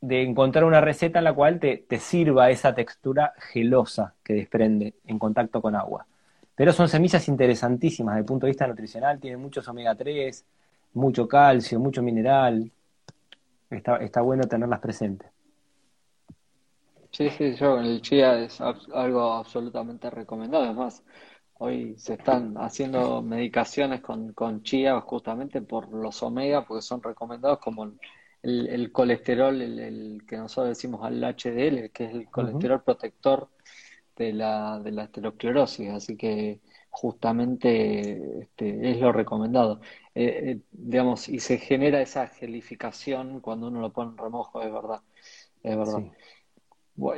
Speaker 2: de encontrar una receta en la cual te, te sirva esa textura gelosa que desprende en contacto con agua. Pero son semillas interesantísimas desde el punto de vista nutricional, tienen muchos omega 3, mucho calcio, mucho mineral. Está, está bueno tenerlas presentes.
Speaker 1: Sí, sí, yo el chía es algo absolutamente recomendado. Además, hoy se están haciendo medicaciones con, con chía justamente por los omega, porque son recomendados como el, colesterol, el, el que nosotros decimos al HDL, que es el colesterol protector de la, de la aterosclerosis. Así que justamente este, es lo recomendado. Eh, eh, digamos, y se genera esa gelificación cuando uno lo pone en remojo, es verdad. Es verdad.
Speaker 2: Sí.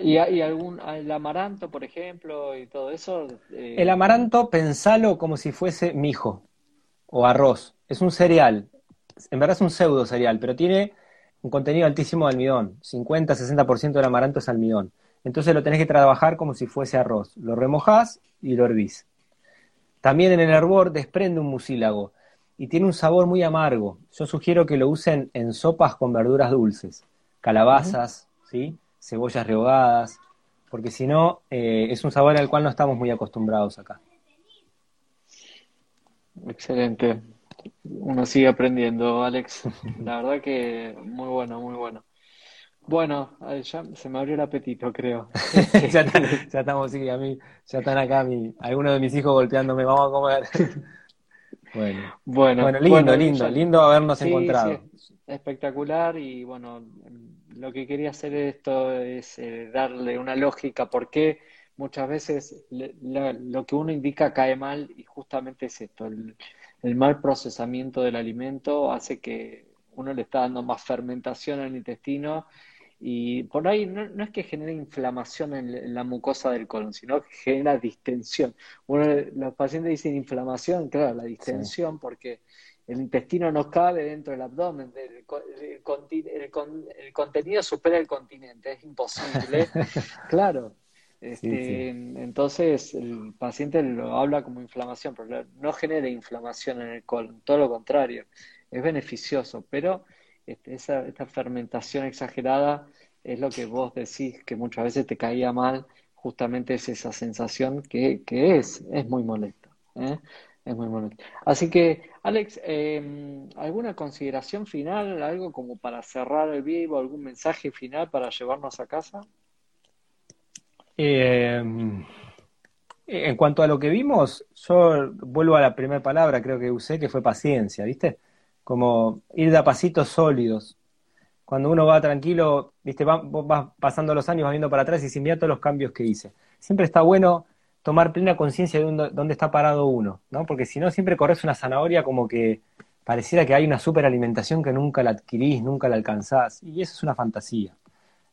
Speaker 1: ¿Y, hay algún, el amaranto, por ejemplo, y todo eso? eh,
Speaker 2: El amaranto, pensalo como si fuese mijo o arroz. Es un cereal. En verdad es un pseudo cereal, pero tiene un contenido altísimo de almidón. 50-60% del amaranto es almidón. Entonces lo tenés que trabajar como si fuese arroz. Lo remojás y lo hervís. También en el hervor desprende un mucílago y tiene un sabor muy amargo. Yo sugiero que lo usen en sopas con verduras dulces, calabazas, ¿sí? cebollas rehogadas, porque si no, eh, es un sabor al cual no estamos muy acostumbrados acá.
Speaker 1: Excelente. Uno sigue aprendiendo, Alex. La verdad que muy bueno, muy bueno. Bueno, eh, ya se me abrió el apetito, creo.
Speaker 2: ya, está- ya estamos, sí, a mí, ya están acá mi, algunos de mis hijos golpeándome, vamos a comer. bueno,
Speaker 1: Bueno,
Speaker 2: bueno, lindo,
Speaker 1: bueno,
Speaker 2: lindo,
Speaker 1: ya-
Speaker 2: lindo habernos
Speaker 1: Sí,
Speaker 2: encontrado.
Speaker 1: sí, espectacular y bueno, lo que quería hacer esto es eh, darle una lógica porque muchas veces le- la- lo que uno indica cae mal y justamente es esto, el, el mal procesamiento del alimento hace que uno le está dando más fermentación al intestino y por ahí no, no es que genere inflamación en, la mucosa del colon, sino que genera distensión. Uno, los pacientes dicen inflamación, claro, la distensión porque el intestino no cabe dentro del abdomen, el, el contenido supera el continente, es imposible. Claro. Este,
Speaker 2: sí.
Speaker 1: Entonces el paciente lo habla como inflamación, pero no genera inflamación en el colon, todo lo contrario, es beneficioso, pero este, esa, esta fermentación exagerada es lo que vos decís que muchas veces te caía mal, justamente es esa sensación que, que es, es muy molesta, ¿eh? Es muy molesta. Así que, Alex, eh, ¿alguna consideración final, algo como para cerrar el vivo, algún mensaje final para llevarnos a casa?
Speaker 2: Eh, en cuanto a lo que vimos, yo vuelvo a la primera palabra, creo que usé, que fue paciencia, ¿viste? Como ir de a pasitos sólidos. Cuando uno va tranquilo, ¿viste? Va- pasando los años, vas viendo para atrás y dices, mira todos los cambios que hice. Siempre está bueno tomar plena conciencia de dónde, dónde está parado uno, ¿no? Porque si no, siempre corres una zanahoria como que pareciera que hay una superalimentación que nunca la adquirís, nunca la alcanzás. Y eso es una fantasía.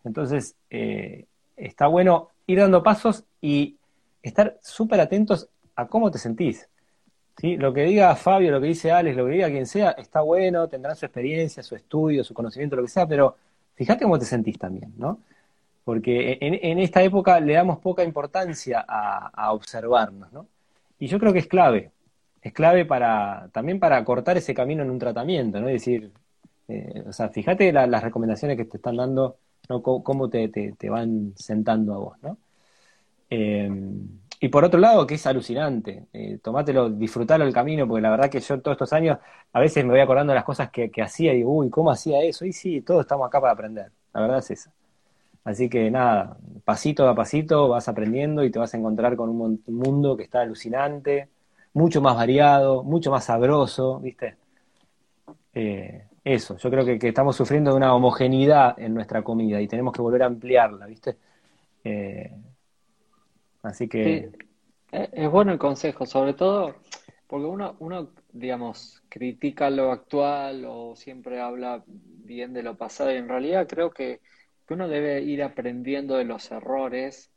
Speaker 2: Entonces, eh, está bueno ir dando pasos y estar súper atentos a cómo te sentís. ¿sí? Lo que diga Fabio, lo que dice Alex, lo que diga quien sea, está bueno, tendrán su experiencia, su estudio, su conocimiento, lo que sea, pero fíjate cómo te sentís también, ¿no? Porque en, en esta época le damos poca importancia a, a observarnos, ¿no? y yo creo que es clave, es clave para también para cortar ese camino en un tratamiento, ¿no? Es decir, eh, o sea, fíjate las recomendaciones que te están dando, ¿no? cómo, te, te, van sentando a vos, ¿no? Eh, y por otro lado, que es alucinante, eh, tomátelo, disfrutalo el camino, porque la verdad que yo todos estos años a veces me voy acordando de las cosas que, que hacía y digo, uy, ¿cómo hacía eso? Y sí, todos estamos acá para aprender, la verdad es esa. Así que nada, pasito a pasito vas aprendiendo y te vas a encontrar con un mundo que está alucinante, mucho más variado, mucho más sabroso, ¿viste? Eh, eso, yo creo que, estamos sufriendo de una homogeneidad en nuestra comida y tenemos que volver a ampliarla, ¿viste? Eh, así que...
Speaker 1: es bueno el consejo, sobre todo porque uno, uno, digamos, critica lo actual o siempre habla bien de lo pasado y en realidad creo que que uno debe ir aprendiendo de los errores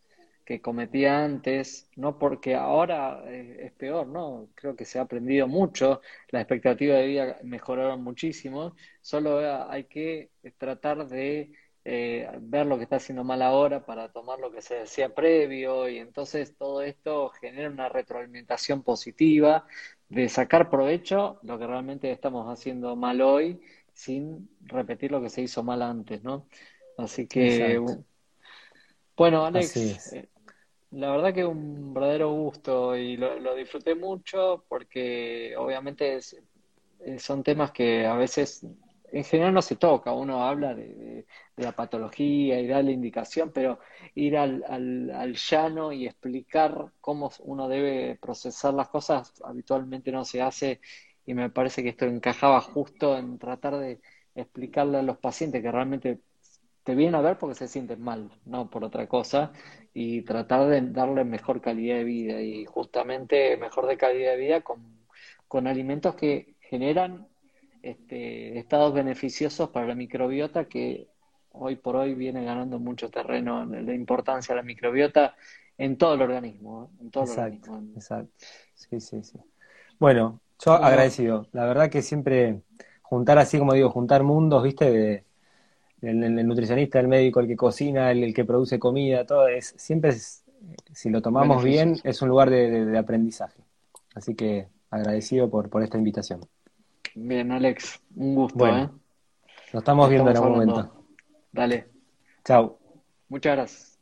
Speaker 1: que cometía antes, no porque ahora eh, es peor, no, creo que se ha aprendido mucho, la expectativa de vida mejoraron muchísimo, solo hay que tratar de eh, ver lo que está haciendo mal ahora para tomar lo que se decía previo y entonces todo esto genera una retroalimentación positiva de sacar provecho lo que realmente estamos haciendo mal hoy sin repetir lo que se hizo mal antes, ¿no? Así que, bueno, Alex, eh, la verdad que un verdadero gusto y lo, disfruté mucho porque obviamente eh, son temas que a veces en general no se toca, uno habla de, la patología y da la indicación, pero ir al, al, al, llano y explicar cómo uno debe procesar las cosas habitualmente no se hace y me parece que esto encajaba justo en tratar de explicarle a los pacientes que realmente te vienen a ver porque se sienten mal, no por otra cosa, y tratar de darle mejor calidad de vida y justamente mejor de calidad de vida con, con alimentos que generan este, estados beneficiosos para la microbiota que hoy por hoy viene ganando mucho terreno en la importancia de la microbiota en todo el organismo. ¿eh? En todo
Speaker 2: exacto, el organismo. exacto. Sí, sí, sí. Bueno, yo agradecido. La verdad que siempre juntar así, como digo, juntar mundos, viste, de, el, nutricionista, el médico, el que cocina, el, que produce comida, todo es, siempre si lo tomamos bien, es un lugar de, aprendizaje. Así que agradecido por, por esta invitación.
Speaker 1: Bien, Alex, un gusto. ¿eh?
Speaker 2: Nos estamos viendo en algún momento.
Speaker 1: Dale.
Speaker 2: Chao.
Speaker 1: Muchas gracias.